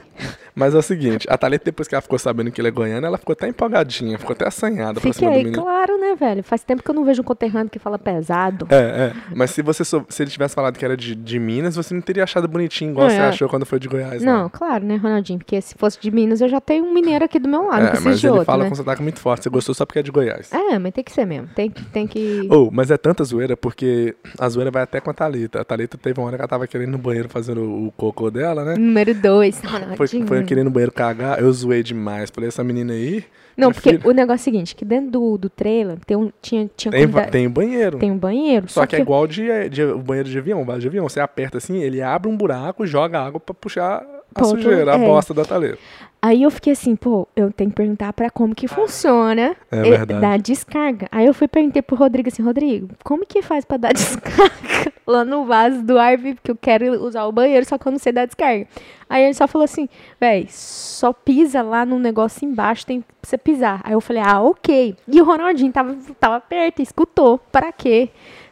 Mas é o seguinte, a Thalita, depois que ela ficou sabendo que ele é goiano, ela ficou até empolgadinha, ficou até assanhada pra cima do Fiquei, menino. claro, né, velho? Faz tempo que eu não vejo um conterrâneo que fala pesado. É, é. Mas se você sou- se ele tivesse falado que era de, de Minas, você não teria achado bonitinho igual Não, você é. achou quando foi de Goiás. Não, claro, né, Ronaldinho? Porque se fosse de Minas, eu já tenho um mineiro aqui do meu lado, É, preciso mas ele outro, fala né? com sotaque muito forte. Você gostou só porque é de Goiás. É, mas tem que ser mesmo. Tem que. Tem que... Oh, mas é tanta zoeira, porque a zoeira vai até com a Thalita. A Thalita teve uma hora que ela tava querendo ir no banheiro fazendo o, cocô dela, né? Número dois, Foi, Ronaldinho. foi querendo ir no banheiro cagar, eu zoei demais. Falei, essa menina aí. Não, porque filha, o negócio é o seguinte, que dentro do, do trailer tem um, tinha, tinha tem, dar- tem banheiro. tem um banheiro, Só, que, é igual de, de- o banheiro de avião, base de avião. Você aperta assim, ele abre um buraco, joga água pra puxar a outro- sujeira, a é. bosta da Thalita. Aí eu fiquei assim, pô, eu tenho que perguntar pra como que funciona É verdade. dar descarga. Aí eu fui perguntei pro Rodrigo assim, Rodrigo, como que faz pra dar descarga lá no vaso do RV? Porque eu quero usar o banheiro, só que eu não sei dar descarga. Aí ele só falou assim, véi, só pisa lá no negócio embaixo, tem você pisar. Aí eu falei, ah, ok. E o Ronaldinho tava, tava perto, escutou. Pra quê?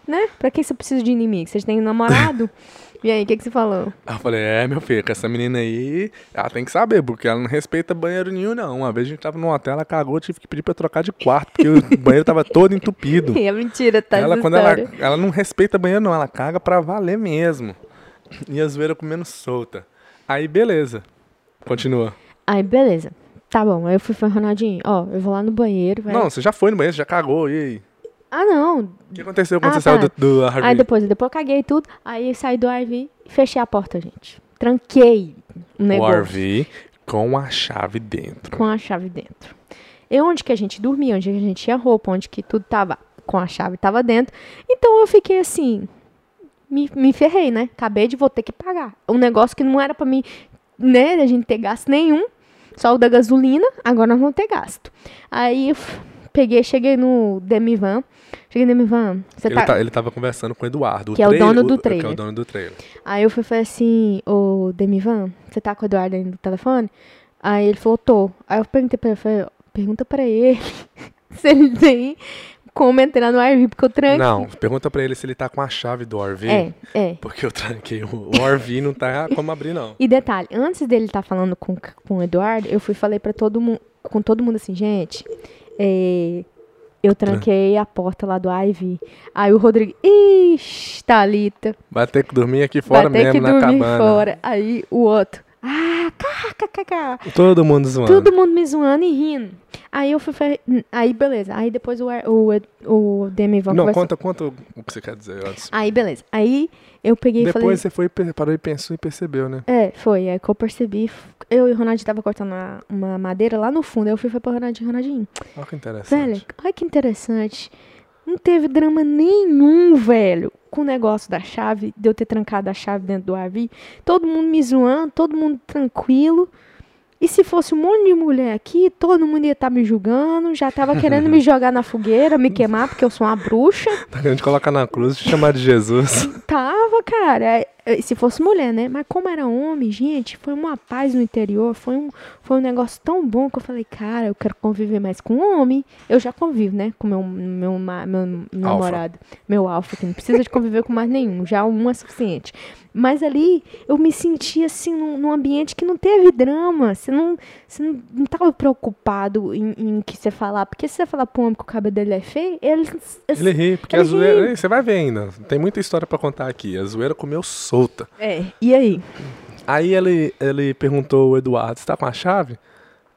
Né? Pra que você precisa de inimigo? Vocês têm um namorado? e aí, o que, que você falou? Eu falei, é, meu filho, com essa menina aí, ela tem que saber, porque ela não respeita banheiro nenhum, não. Uma vez a gente tava num hotel, ela cagou, eu tive que pedir pra trocar de quarto, porque o banheiro tava todo entupido. É mentira, tá? ela, quando ela, história. ela não respeita banheiro, não, ela caga pra valer mesmo. E a zoeira comendo solta. Aí, beleza. Continua. Aí, beleza. Tá bom, aí eu fui falei, Ronaldinho, ó, eu vou lá no banheiro. Não, você já foi no banheiro, você já cagou, e aí? Ah, não. O que aconteceu quando Ah, você saiu tá. do, do RV? Aí depois, depois eu caguei tudo, aí saí do RV e fechei a porta, gente. Tranquei o o negócio RV com a chave dentro. com a chave dentro. E onde que a gente dormia, onde que a gente tinha roupa, onde que tudo tava com a chave tava dentro. Então eu fiquei assim, me, me ferrei, né? Acabei de vou ter que pagar. Um negócio que não era pra mim, né, a gente ter gasto nenhum, só o da gasolina, agora nós vamos ter gasto. Aí peguei, cheguei no Demivan, cheguei no Demivan, você Ele, tá... tá- ele tava conversando com o Eduardo. Que é o trailer- dono do Que é trailer. o dono do trailer. Aí eu fui falei assim, ô Demivan, você tá com o Eduardo aí no telefone? Aí ele falou, tô. Aí eu perguntei pra ele, falei, pergunta pra ele se ele tem como entrar no RV, porque eu tranquei. Não, pergunta pra ele se ele tá com a chave do RV. É, é. Porque eu tranquei. O, o RV não tá como abrir, não. E detalhe, antes dele estar falando com, com o Eduardo, eu fui e falei pra todo mundo, com todo mundo assim, gente, é, eu tranquei a porta lá do RV. Aí o Rodrigo, ixi, Thalita, Vai ter que dormir aqui fora vai ter mesmo, que na dormir cabana. fora. Aí o outro, ah, kkkkk. Todo mundo zoando. Todo mundo me zoando e rindo. Aí eu fui, falei, aí beleza. Aí depois o, o, o Demi Não, conversou. conta, conta o que você quer dizer antes. Aí beleza. Aí eu peguei e Depois falei. você foi, parou e pensou e percebeu, né? É, foi. Aí que eu percebi. Eu e o Ronaldinho tava cortando uma, uma madeira lá no fundo. Aí eu fui e falei pro Ronaldinho, Ronaldinho, Olha que interessante. velho, olha que interessante. Não teve drama nenhum, velho, com o negócio da chave, de eu ter trancado a chave dentro do RV. Todo mundo me zoando, todo mundo tranquilo. E se fosse um monte de mulher aqui, todo mundo ia estar me julgando, já tava querendo me jogar na fogueira, me queimar, porque eu sou uma bruxa. Tá querendo te colocar na cruz e te chamar de Jesus. Tava, cara. Eh, se fosse mulher, né? Mas como era homem, gente, foi uma paz no interior, foi um, foi um negócio tão bom que eu falei, cara, eu quero conviver mais com um homem. Eu já convivo, né? Com meu, meu, ma- meu namorado, meu alfa, que não precisa de conviver com mais nenhum, já um é suficiente. Mas ali eu me senti assim num, num ambiente que não teve drama. Você não, você não, não tava preocupado em, em que você falar. Porque se você falar pro homem que o cabelo dele é feio, ele. Ele ri, porque Ele a zoeira. Você vai ver ainda. Tem muita história pra contar aqui. A zoeira comeu solta. É, e aí? Aí ele, ele perguntou o Eduardo: Você tá com a chave?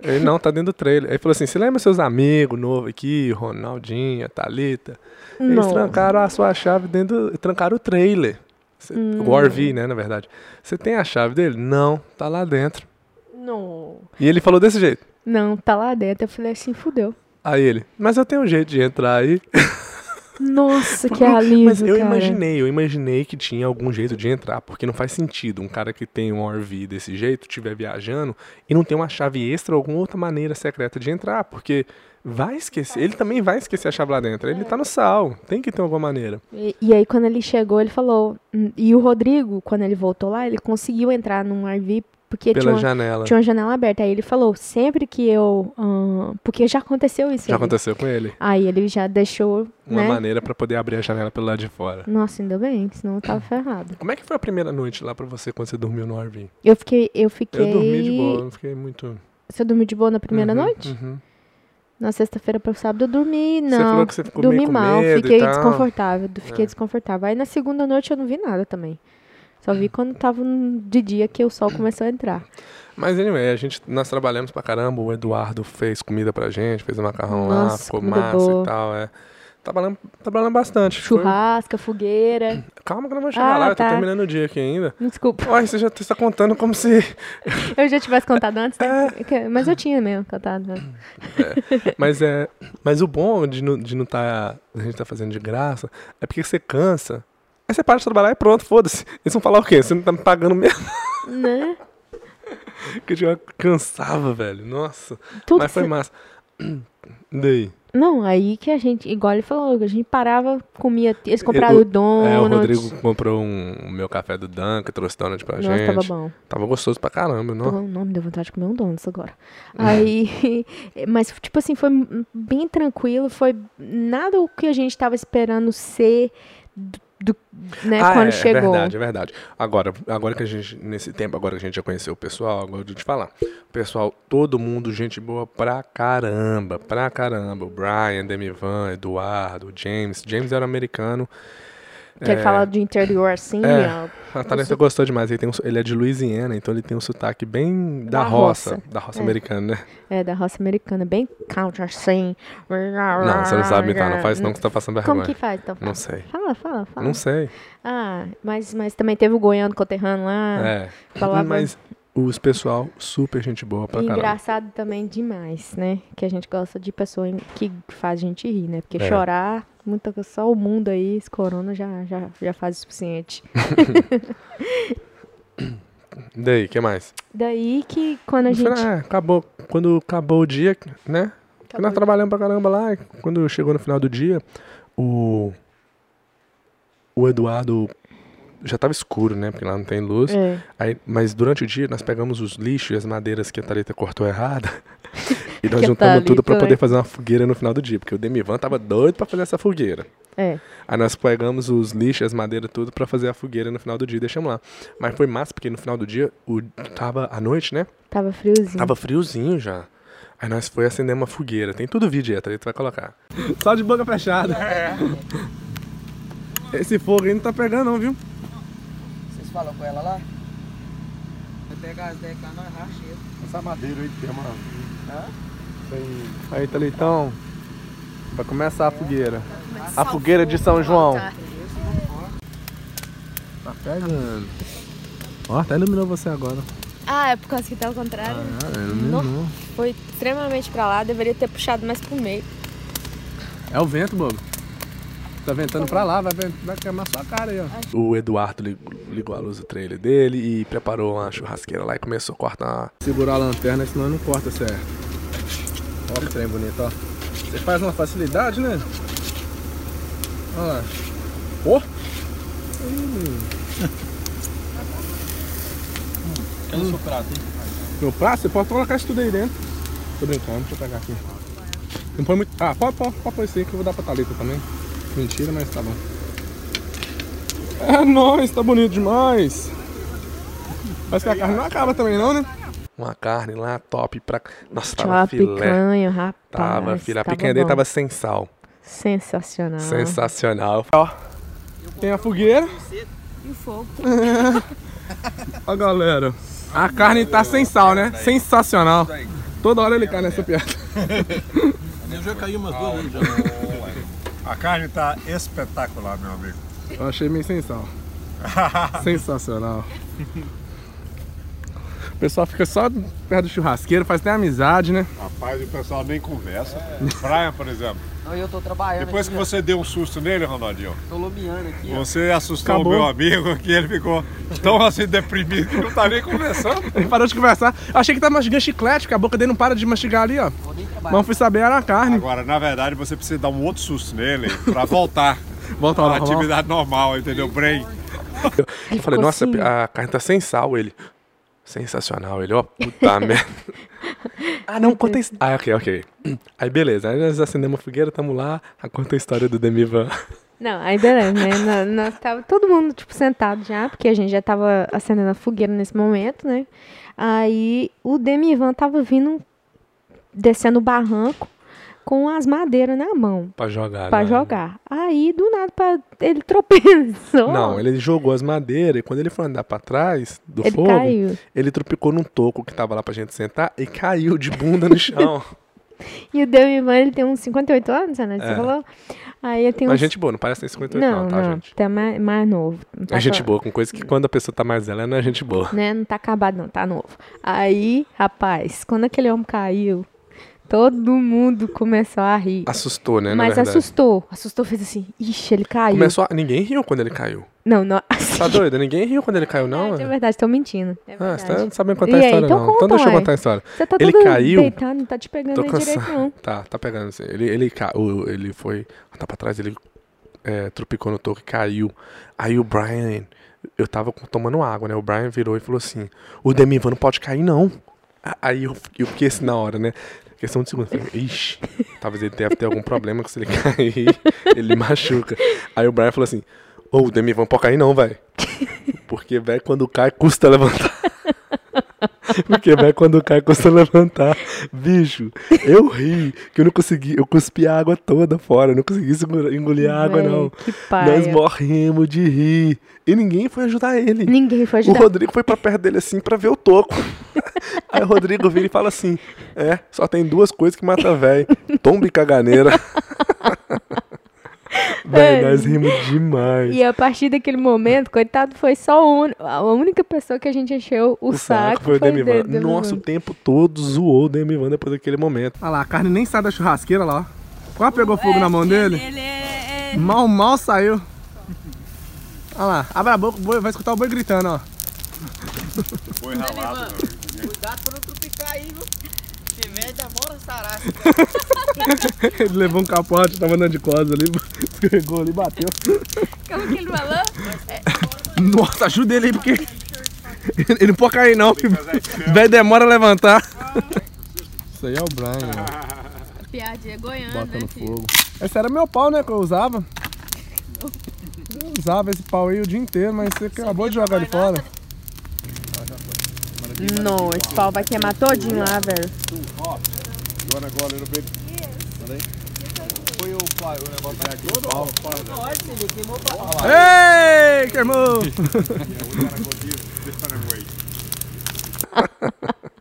Ele não, tá dentro do trailer. Ele falou assim: Você lembra seus amigos novos aqui, Ronaldinha, Thalita? Eles Não. trancaram a sua chave dentro. do- Trancaram o trailer. Cê- Hum. O RV, né, na verdade. Você tem a chave dele? Não, tá lá dentro. Não. E ele falou desse jeito. Não, tá lá dentro. Eu falei assim, fudeu. Aí ele, mas eu tenho um jeito de entrar aí. Nossa, que alívio, Mas eu cara. imaginei, eu imaginei que tinha algum jeito de entrar, porque não faz sentido um cara que tem um RV desse jeito, estiver viajando, e não tem uma chave extra ou alguma outra maneira secreta de entrar, porque vai esquecer, ele também vai esquecer a chave lá dentro, ele tá no sal, tem que ter alguma maneira. E, e aí, quando ele chegou, ele falou. hum, E o Rodrigo, quando ele voltou lá, ele conseguiu entrar num RV porque tinha Pela uma, janela. tinha uma janela aberta. Aí ele falou: sempre que eu. porque já aconteceu isso. Já aconteceu com ele. Aí ele já deixou. Uma né? maneira pra poder abrir a janela pelo lado de fora. Nossa, ainda bem, senão eu tava ferrado. Como é que foi a primeira noite lá pra você quando você dormiu no RV? Eu fiquei. Eu fiquei. Eu dormi de boa, não fiquei muito. Você dormiu de boa na primeira Uhum, noite? uhum. Na sexta-feira pro sábado eu dormi, Você não. falou que você ficou dormi meio com mal, fiquei desconfortável. Fiquei É. desconfortável. Aí na segunda noite eu não vi nada também. Só vi quando tava de dia que o sol começou a entrar. Mas anyway, a gente, nós trabalhamos pra caramba, o Eduardo fez comida pra gente, fez o macarrão lá, Nossa, ficou comida massa boa. e tal, é. Trabalhamos, trabalhamos bastante. Foi- Churrasca, fogueira. Calma que eu não vou chegar Ah, lá, eu tô tá. terminando o dia aqui ainda. Desculpa, você já está contando como se... eu já tivesse contado antes, né? É. Mas eu tinha mesmo contado. né? Mas é... Mas o bom de não, de não tá... A gente tá fazendo de graça, é porque você cansa. Aí você para de trabalhar e pronto, foda-se. Eles vão falar o quê? Você não tá me pagando mesmo? Né? Que eu cansava, velho. Nossa. Tudo Mas foi que- massa. Daí. Não, aí que a gente, igual ele falou, a gente parava, comia. Eles compraram o- o Donut. É, o Rodrigo comprou um, o meu café do Dunkin', trouxe donut pra Nossa, gente. tava bom. Tava gostoso pra caramba, Tô, não? não, me deu vontade de comer um donuts agora. Aí, mas tipo assim, foi bem tranquilo, foi nada o que a gente tava esperando ser do, né, ah, quando é, chegou. é verdade, é verdade. Agora, agora que a gente, nesse tempo, agora que a gente já conheceu o pessoal, agora eu vou te falar. Pessoal, todo mundo, gente boa pra caramba, pra caramba. O Brian, Demivan, Eduardo, o James. James era americano. Que ele fala de interior assim, É. A Thalita gostou demais. Ele, tem um, ele é de Louisiana, então ele tem um sotaque bem da, Da roça, roça. Da roça É. americana, né? é da roça americana, bem country assim. Não, você não sabe imitar, não faz não que você tá passando vergonha. Como que faz, então? Fala. Não sei. Fala, fala, fala. Não sei. Ah, mas, mas também teve o goiano coterrano lá. é. falava- Mas os pessoal, super gente boa pra caramba. engraçado também demais, né? Que a gente gosta de pessoa que faz a gente rir, né? Porque É. chorar, muita, só o mundo aí, esse corona já, já, já faz o suficiente. Daí, o que mais? Daí que quando a gente. final, acabou. Quando acabou o dia, né? Acabou nós trabalhamos pra caramba lá. Quando chegou no final do dia, o. O Eduardo já tava escuro, né? Porque lá não tem luz. É, Aí, mas durante o dia nós pegamos os lixos e as madeiras que a Thalita cortou errada. e nós juntamos tudo pra Thalita, poder fazer uma fogueira no final do dia. Porque o Demivan tava doido pra fazer essa fogueira. é. Aí nós pegamos os lixos, as madeiras, tudo pra fazer a fogueira no final do dia e deixamos lá. Mas foi massa, porque no final do dia, o, tava à noite, né? Tava friozinho. Tava friozinho já. Aí nós foi acender uma fogueira. Tem tudo vídeo aí, Thalita vai colocar. Só de boca fechada. Esse fogo aí não tá pegando não, viu? Vocês falam com ela lá? Vai pegar as 10 canas, racheiro. Essa madeira aí que tem uma... Hã? Aí, Thalitão. Vai começar a fogueira. A fogueira de São João. Tá pegando. Ó, até iluminou você agora. Ah, é por causa que tá ao contrário. Ah, iluminou. Foi extremamente pra lá, deveria ter puxado mais pro meio. É o vento, bobo. Tá ventando pra lá, vai, vai queimar sua cara aí, ó. O Eduardo ligou, a luz do trailer dele e preparou uma churrasqueira lá e começou a cortar. Segurar a lanterna, senão não corta certo. Olha que trem bonito, ó. Você faz uma facilidade, né? Olha lá. Ó! Ih, Cadê o seu prato, hein? Meu prato, você pode colocar isso tudo aí dentro. Tô brincando, deixa eu pegar aqui. Não põe muito. Ah, pode, pode, pode pôr isso aí que eu vou dar pra Thalita também. Mentira, mas tá bom. É nóis, tá bonito demais. Parece que a carne não acaba também não, né? Uma carne lá top pra. Nossa, tava uma filé. picanha, rapaz. Tava filé. A tava picanha dele bom. tava sem sal. Sensacional. Sensacional. Ó, tem a fogueira. E o fogo. Ó, galera. A carne tá sem sal, né? Sensacional. Toda hora ele cai nessa piada. Eu já caí umas duas vezes já. A carne tá espetacular, meu amigo. Eu achei meio sal. Sensacional. O pessoal fica só perto do churrasqueiro, faz até amizade, né? Rapaz, o pessoal nem conversa. Brian, por exemplo. Não, eu tô trabalhando Depois que aqui, você deu um susto nele, Ronaldinho, ó. Tô lumiando aqui, ó. você assustou Acabou. o meu amigo que ele ficou tão assim deprimido que não tá nem conversando. Ele parou de conversar. Eu achei que tava mastigando chiclete, porque a boca dele não para de mastigar ali, ó. Vou nem trabalhar. Mas eu fui saber, era a carne. Agora, na verdade, você precisa dar um outro susto nele pra voltar Volta lá, atividade normal, entendeu? Brain. Eu falei, nossa, assim. a carne tá sem sal. Ele, sensacional. Ele, ó, puta merda. Ah, não, conta a his- Ah, ok, ok. Aí, beleza. Aí nós acendemos a fogueira, tamo lá. Aí conta a história do Demivan. Não, aí beleza, né? Nós, nós tava todo mundo, tipo, sentado já, porque a gente já tava acendendo a fogueira nesse momento, né? Aí o Demivan tava vindo, descendo o barranco com as madeiras na mão Pra jogar. pra né? jogar. Aí, do nada, pra, ele tropeçou. Não, ele jogou as madeiras e quando ele foi andar pra trás do Ele fogo, caiu. ele tropicou num toco que tava lá pra gente sentar e caiu de bunda no chão. E o Demivan, ele tem uns 58 anos, né? Você É. falou? Aí ele tem uns... Mas gente boa, não parece ter 58 não, não, tá, não, gente? tá mais, mais novo. Tá É gente boa, com coisa que quando a pessoa tá mais velha, não é gente boa. né? Não tá acabado, não, tá novo. Aí, rapaz, quando aquele homem caiu, todo mundo começou a rir. Assustou, né, Mas assustou. Assustou, fez assim, ixi, ele caiu. Começou a... Ninguém riu quando ele caiu. Não, não. Tá doido? Ninguém riu quando ele caiu, não? É verdade, tô mentindo. É Ah, verdade. você tá não sabendo contar E a aí, história, então não. conta, então deixa eu contar a história. Você tá Ele caiu. deitado, não tá te pegando Tô aí direito, não. Tá, tá pegando assim. Ele, ele, ca... ele foi. Tá pra trás, ele é, tropicou no toco e caiu. Aí o Brian. Eu tava tomando água, né? O Brian virou e falou assim: O Demivan não pode cair, não. Aí eu, eu fiquei assim na hora, né? Questão de segundo. Falei, Ixi, talvez ele deve ter algum problema que se ele cair, ele machuca. Aí o Brian falou assim: Ô, o Demivan não pode cair, não, velho. Porque, velho, quando cai, custa levantar. Porque, velho, quando cai, custa levantar. Bicho, eu ri que eu não consegui. Eu cuspi a água toda fora. Eu não consegui engolir a água, Véi, não. Que Nós morremos de rir. E ninguém foi ajudar ele. Ninguém foi O ajudar. Rodrigo foi pra perto dele assim pra ver o toco. Aí o Rodrigo vira e fala assim: É, só tem duas coisas que mata velho: tomba e caganeira. Véi, nós rimos demais. E a partir daquele momento, coitado, foi só o un- a única pessoa que a gente encheu o, O saco foi o foi Demivan. dele, Nossa, o tempo todo zoou o Demivan depois daquele momento. Olha lá, a carne nem sai da churrasqueira lá. ó. Quase pegou fogo na mão dele. Ele é... Mal, mal saiu. Olha lá, abre a boca, o vai escutar o boi gritando, ó. Foi ralado, Cuidado pra não tropicar aí, viu? Se tiver, demora sarar. Ele levou um capote, tava andando de costas ali, escorregou ali, bateu. Como que ele falou? Nossa, ajuda ele aí, porque ele não pode cair não, que velho demora a levantar. Isso aí é o Brian, ó. Piadinha goiana, bota né, no fogo. Esse era meu pau, né, que eu usava. Eu usava esse pau aí o dia inteiro, mas você acabou de jogar ele fora. Não, esse pau vai queimar todinho lá, velho. Agora, agora, little bit. Foi o, pai, o negócio aqui. Olha, filho, queimou pra... Ei, queimou!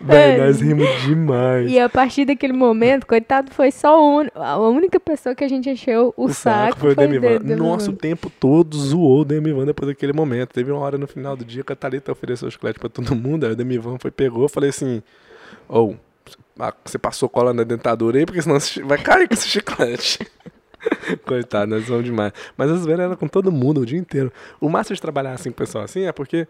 Véi, nós rimos demais. E a partir daquele momento, coitado, foi só un- a única pessoa que a gente encheu o, O saco foi o Demivan. Demivan. Nossa, o tempo todo zoou o Demivan depois daquele momento. Teve uma hora no final do dia que a Thalita ofereceu o chiclete pra todo mundo. Aí o Demivan foi, pegou, falei assim: Ou, você passou cola na dentadura aí, porque senão vai cair com esse chiclete. Coitado, nós vamos demais. Mas as velhas eram com todo mundo o dia inteiro. O massa de trabalhar assim com o pessoal assim é porque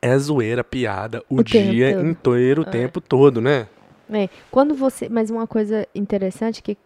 é zoeira, piada, o, O dia inteiro, o É. tempo todo, né? É, quando você. Mas uma coisa interessante que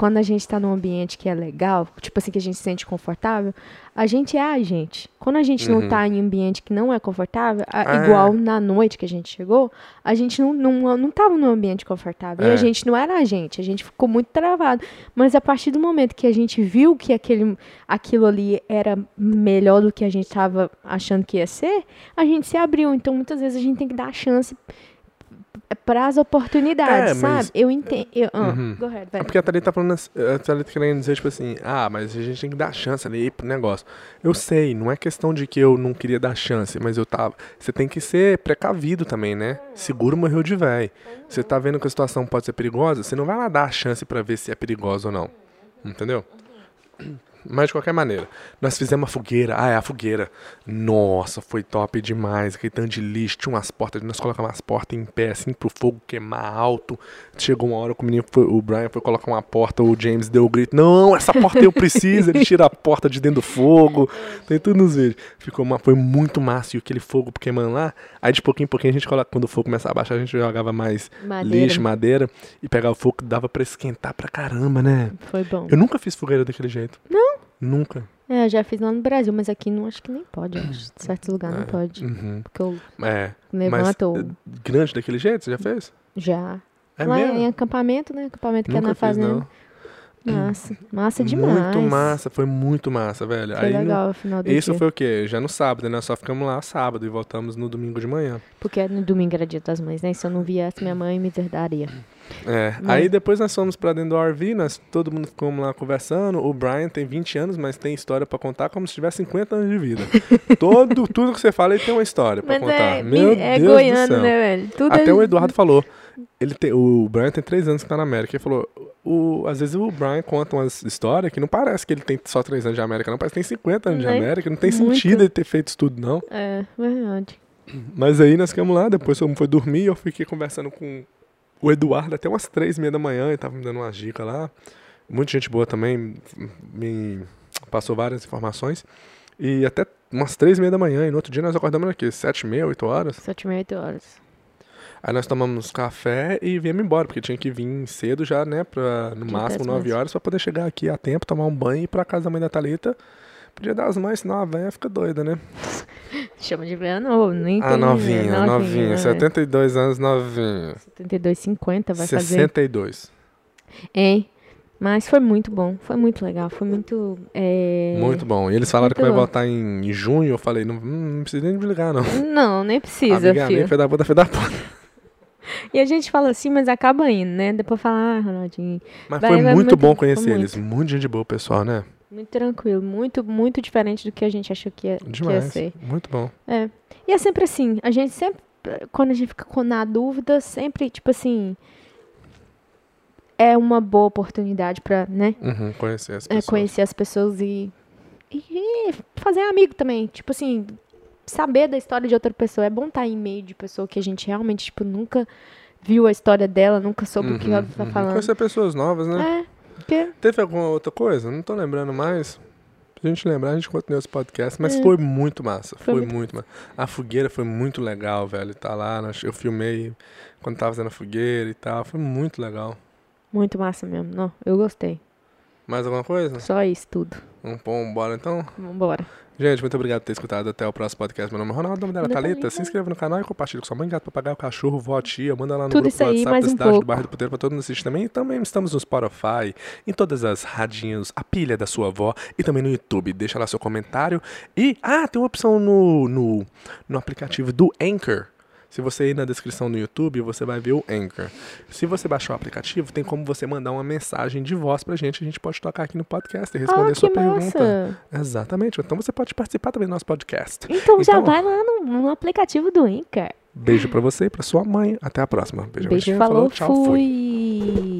quando a gente tá num ambiente que é legal, tipo assim, que a gente se sente confortável, a gente é a gente. Quando a gente Uhum. não tá em ambiente que não é confortável, a- Ah, é. igual na noite que a gente chegou, a gente não, não, não tava num ambiente confortável. E É. a gente não era a gente, a gente ficou muito travado. Mas a partir do momento que a gente viu que aquele, aquilo ali era melhor do que a gente tava achando que ia ser, a gente se abriu. Então, muitas vezes a gente tem que dar a chance para as oportunidades, É, mas- sabe? Eu entendo. Eu, ah, Uhum. ahead, É porque a Thalita tá falando, assim- a Thalita querendo dizer, tipo assim, ah, mas a gente tem que dar chance ali pro negócio. Eu sei, não é questão de que eu não queria dar chance, mas eu tava. Você tem que ser precavido também, né? Seguro morreu de véi. Você tá vendo que a situação pode ser perigosa, você não vai lá dar a chance pra ver se é perigosa ou não. Entendeu? Mas de qualquer maneira, nós fizemos a fogueira. Ah, é a fogueira. Nossa, foi top demais. Aquele tanto de lixo, tinha umas portas. Nós colocamos as portas em pé, assim, pro fogo queimar alto. Chegou uma hora que o menino, foi, o Brian foi colocar uma porta, o James deu o grito: Não, essa porta eu preciso. Ele tira a porta de dentro do fogo. Tem tudo nos vídeos. Ficou uma, foi muito massa. E aquele fogo queimando lá. Aí de pouquinho em pouquinho a gente coloca, quando o fogo começava a baixar, a gente jogava mais Madeira. lixo, madeira. E pegava o fogo que dava pra esquentar pra caramba, né? Foi bom. Eu nunca fiz fogueira daquele jeito. Não? Nunca. É, eu já fiz lá no Brasil, mas aqui não acho que nem pode. Acho. Em certos lugares não pode. Uhum. Porque eu É. levanto Mas eh, grande daquele jeito, você já fez? já. É lá mesmo? em acampamento, né? Acampamento que é Nunca na fiz, fazenda. não. Massa. Massa demais. Muito massa, foi muito massa, velho. Foi Aí legal no final do Isso dia. foi o quê? Já no sábado, né? Só ficamos lá sábado e voltamos no domingo de manhã. Porque no domingo era dia das mães, né? Se eu não viesse, minha mãe me deserdaria. É. Mas- Aí depois nós fomos pra dentro do RV, nós, todo mundo ficou lá conversando. O Brian tem 20 anos, mas tem história pra contar como se tivesse 50 anos de vida. Todo, tudo que você fala, ele tem uma história pra Mas contar. é, Meu é Deus do goiano, céu. né, velho? Tudo Até é- o Eduardo falou. Ele tem, o Brian tem três anos que tá na América. Ele falou: o, às vezes o Brian conta umas histórias que não parece que ele tem só três anos de América, não. Parece que tem 50 anos de Né? América. Não tem Muito. sentido ele ter feito isso tudo, não. É, verdade. Mas aí nós ficamos lá, depois eu fui dormir eu fiquei conversando com o Eduardo até umas três e meia da manhã. Ele tava me dando umas dicas lá. Muita gente boa também, me passou várias informações. E até umas três e meia da manhã. E no outro dia nós acordamos aqui, sete e meia, oito horas. Sete e meia, oito horas. Aí nós tomamos café e viemos embora, porque tinha que vir cedo já, né? Pra, no Dia máximo das 9 Mães. horas, pra poder chegar aqui a tempo, tomar um banho e ir pra casa da mãe da Thalita. Podia dar as mães, senão a velha fica doida, né? Chama de velha novo, nem A tem- novinha, novinha, é. 72 anos, novinha. 72, 50 vai fazer. 62. É. Mas foi muito bom, foi muito legal, foi muito. É... Muito bom. E eles falaram que Muito vai bom. voltar em, junho. Eu falei, não, hum, não precisa nem me ligar, não. Não, nem precisa, Amiga minha, filho. foi da puta, foi da puta. E a gente fala assim, mas acaba indo, né? Depois fala, ah, Ronaldinho. Mas Vai, foi vai muito bom conhecer muito. eles. Muito gente boa, pessoal, né? Muito tranquilo, muito, muito diferente do que a gente achou que ia, que ia Demais. ser. Muito bom. É. E é sempre assim, a gente sempre, quando a gente fica com- na dúvida, sempre, tipo assim, é uma boa oportunidade pra, né, Uhum, conhecer as é, pessoas. conhecer as pessoas e, e, e fazer amigo também. Tipo assim, saber da história de outra pessoa. É bom estar em meio de pessoa que a gente realmente, tipo, nunca viu a história dela, nunca soube o que ela tá uhum. falando. Conhecer pessoas novas, né? É, porque Teve alguma outra coisa? Não tô lembrando mais. Pra gente lembrar, a gente continua esse podcast. Mas É. foi muito massa. Foi, Foi muito, muito massa. A fogueira foi muito legal, velho. Tá lá, eu filmei quando tava fazendo a fogueira e tal. Foi muito legal. muito massa mesmo. Não, eu gostei. Mais alguma coisa? Só isso tudo. Um bom, bora então? Vambora. Gente, muito obrigado por ter escutado. Até o próximo podcast. Meu nome é Ronaldo, o nome dela é Thalita. Thalita. Se inscreva no canal e compartilhe com sua mãe, gato, papagaio, cachorro, vó, tia. Manda lá no Tudo grupo do aí, WhatsApp mais da um cidade do pouco. bairro do Puteiro pra todo mundo assistir também. E também estamos no Spotify, em todas as radinhos, a pilha da sua avó e também no YouTube. Deixa lá seu comentário. E, ah, tem uma opção no, no, no aplicativo do Anchor. Se você ir na descrição do YouTube, você vai ver o Anchor. Se você baixar o aplicativo, tem como você mandar uma mensagem de voz pra gente. A gente pode tocar aqui no podcast e responder Ah, sua que pergunta. massa. Exatamente. Então você pode participar também do nosso podcast. Então, já Então- vai lá no, no aplicativo do Anchor. Beijo pra você e pra sua mãe. Até a próxima. Beijo, Beijo, beijinho, falou, tchau, fui. Aleluia.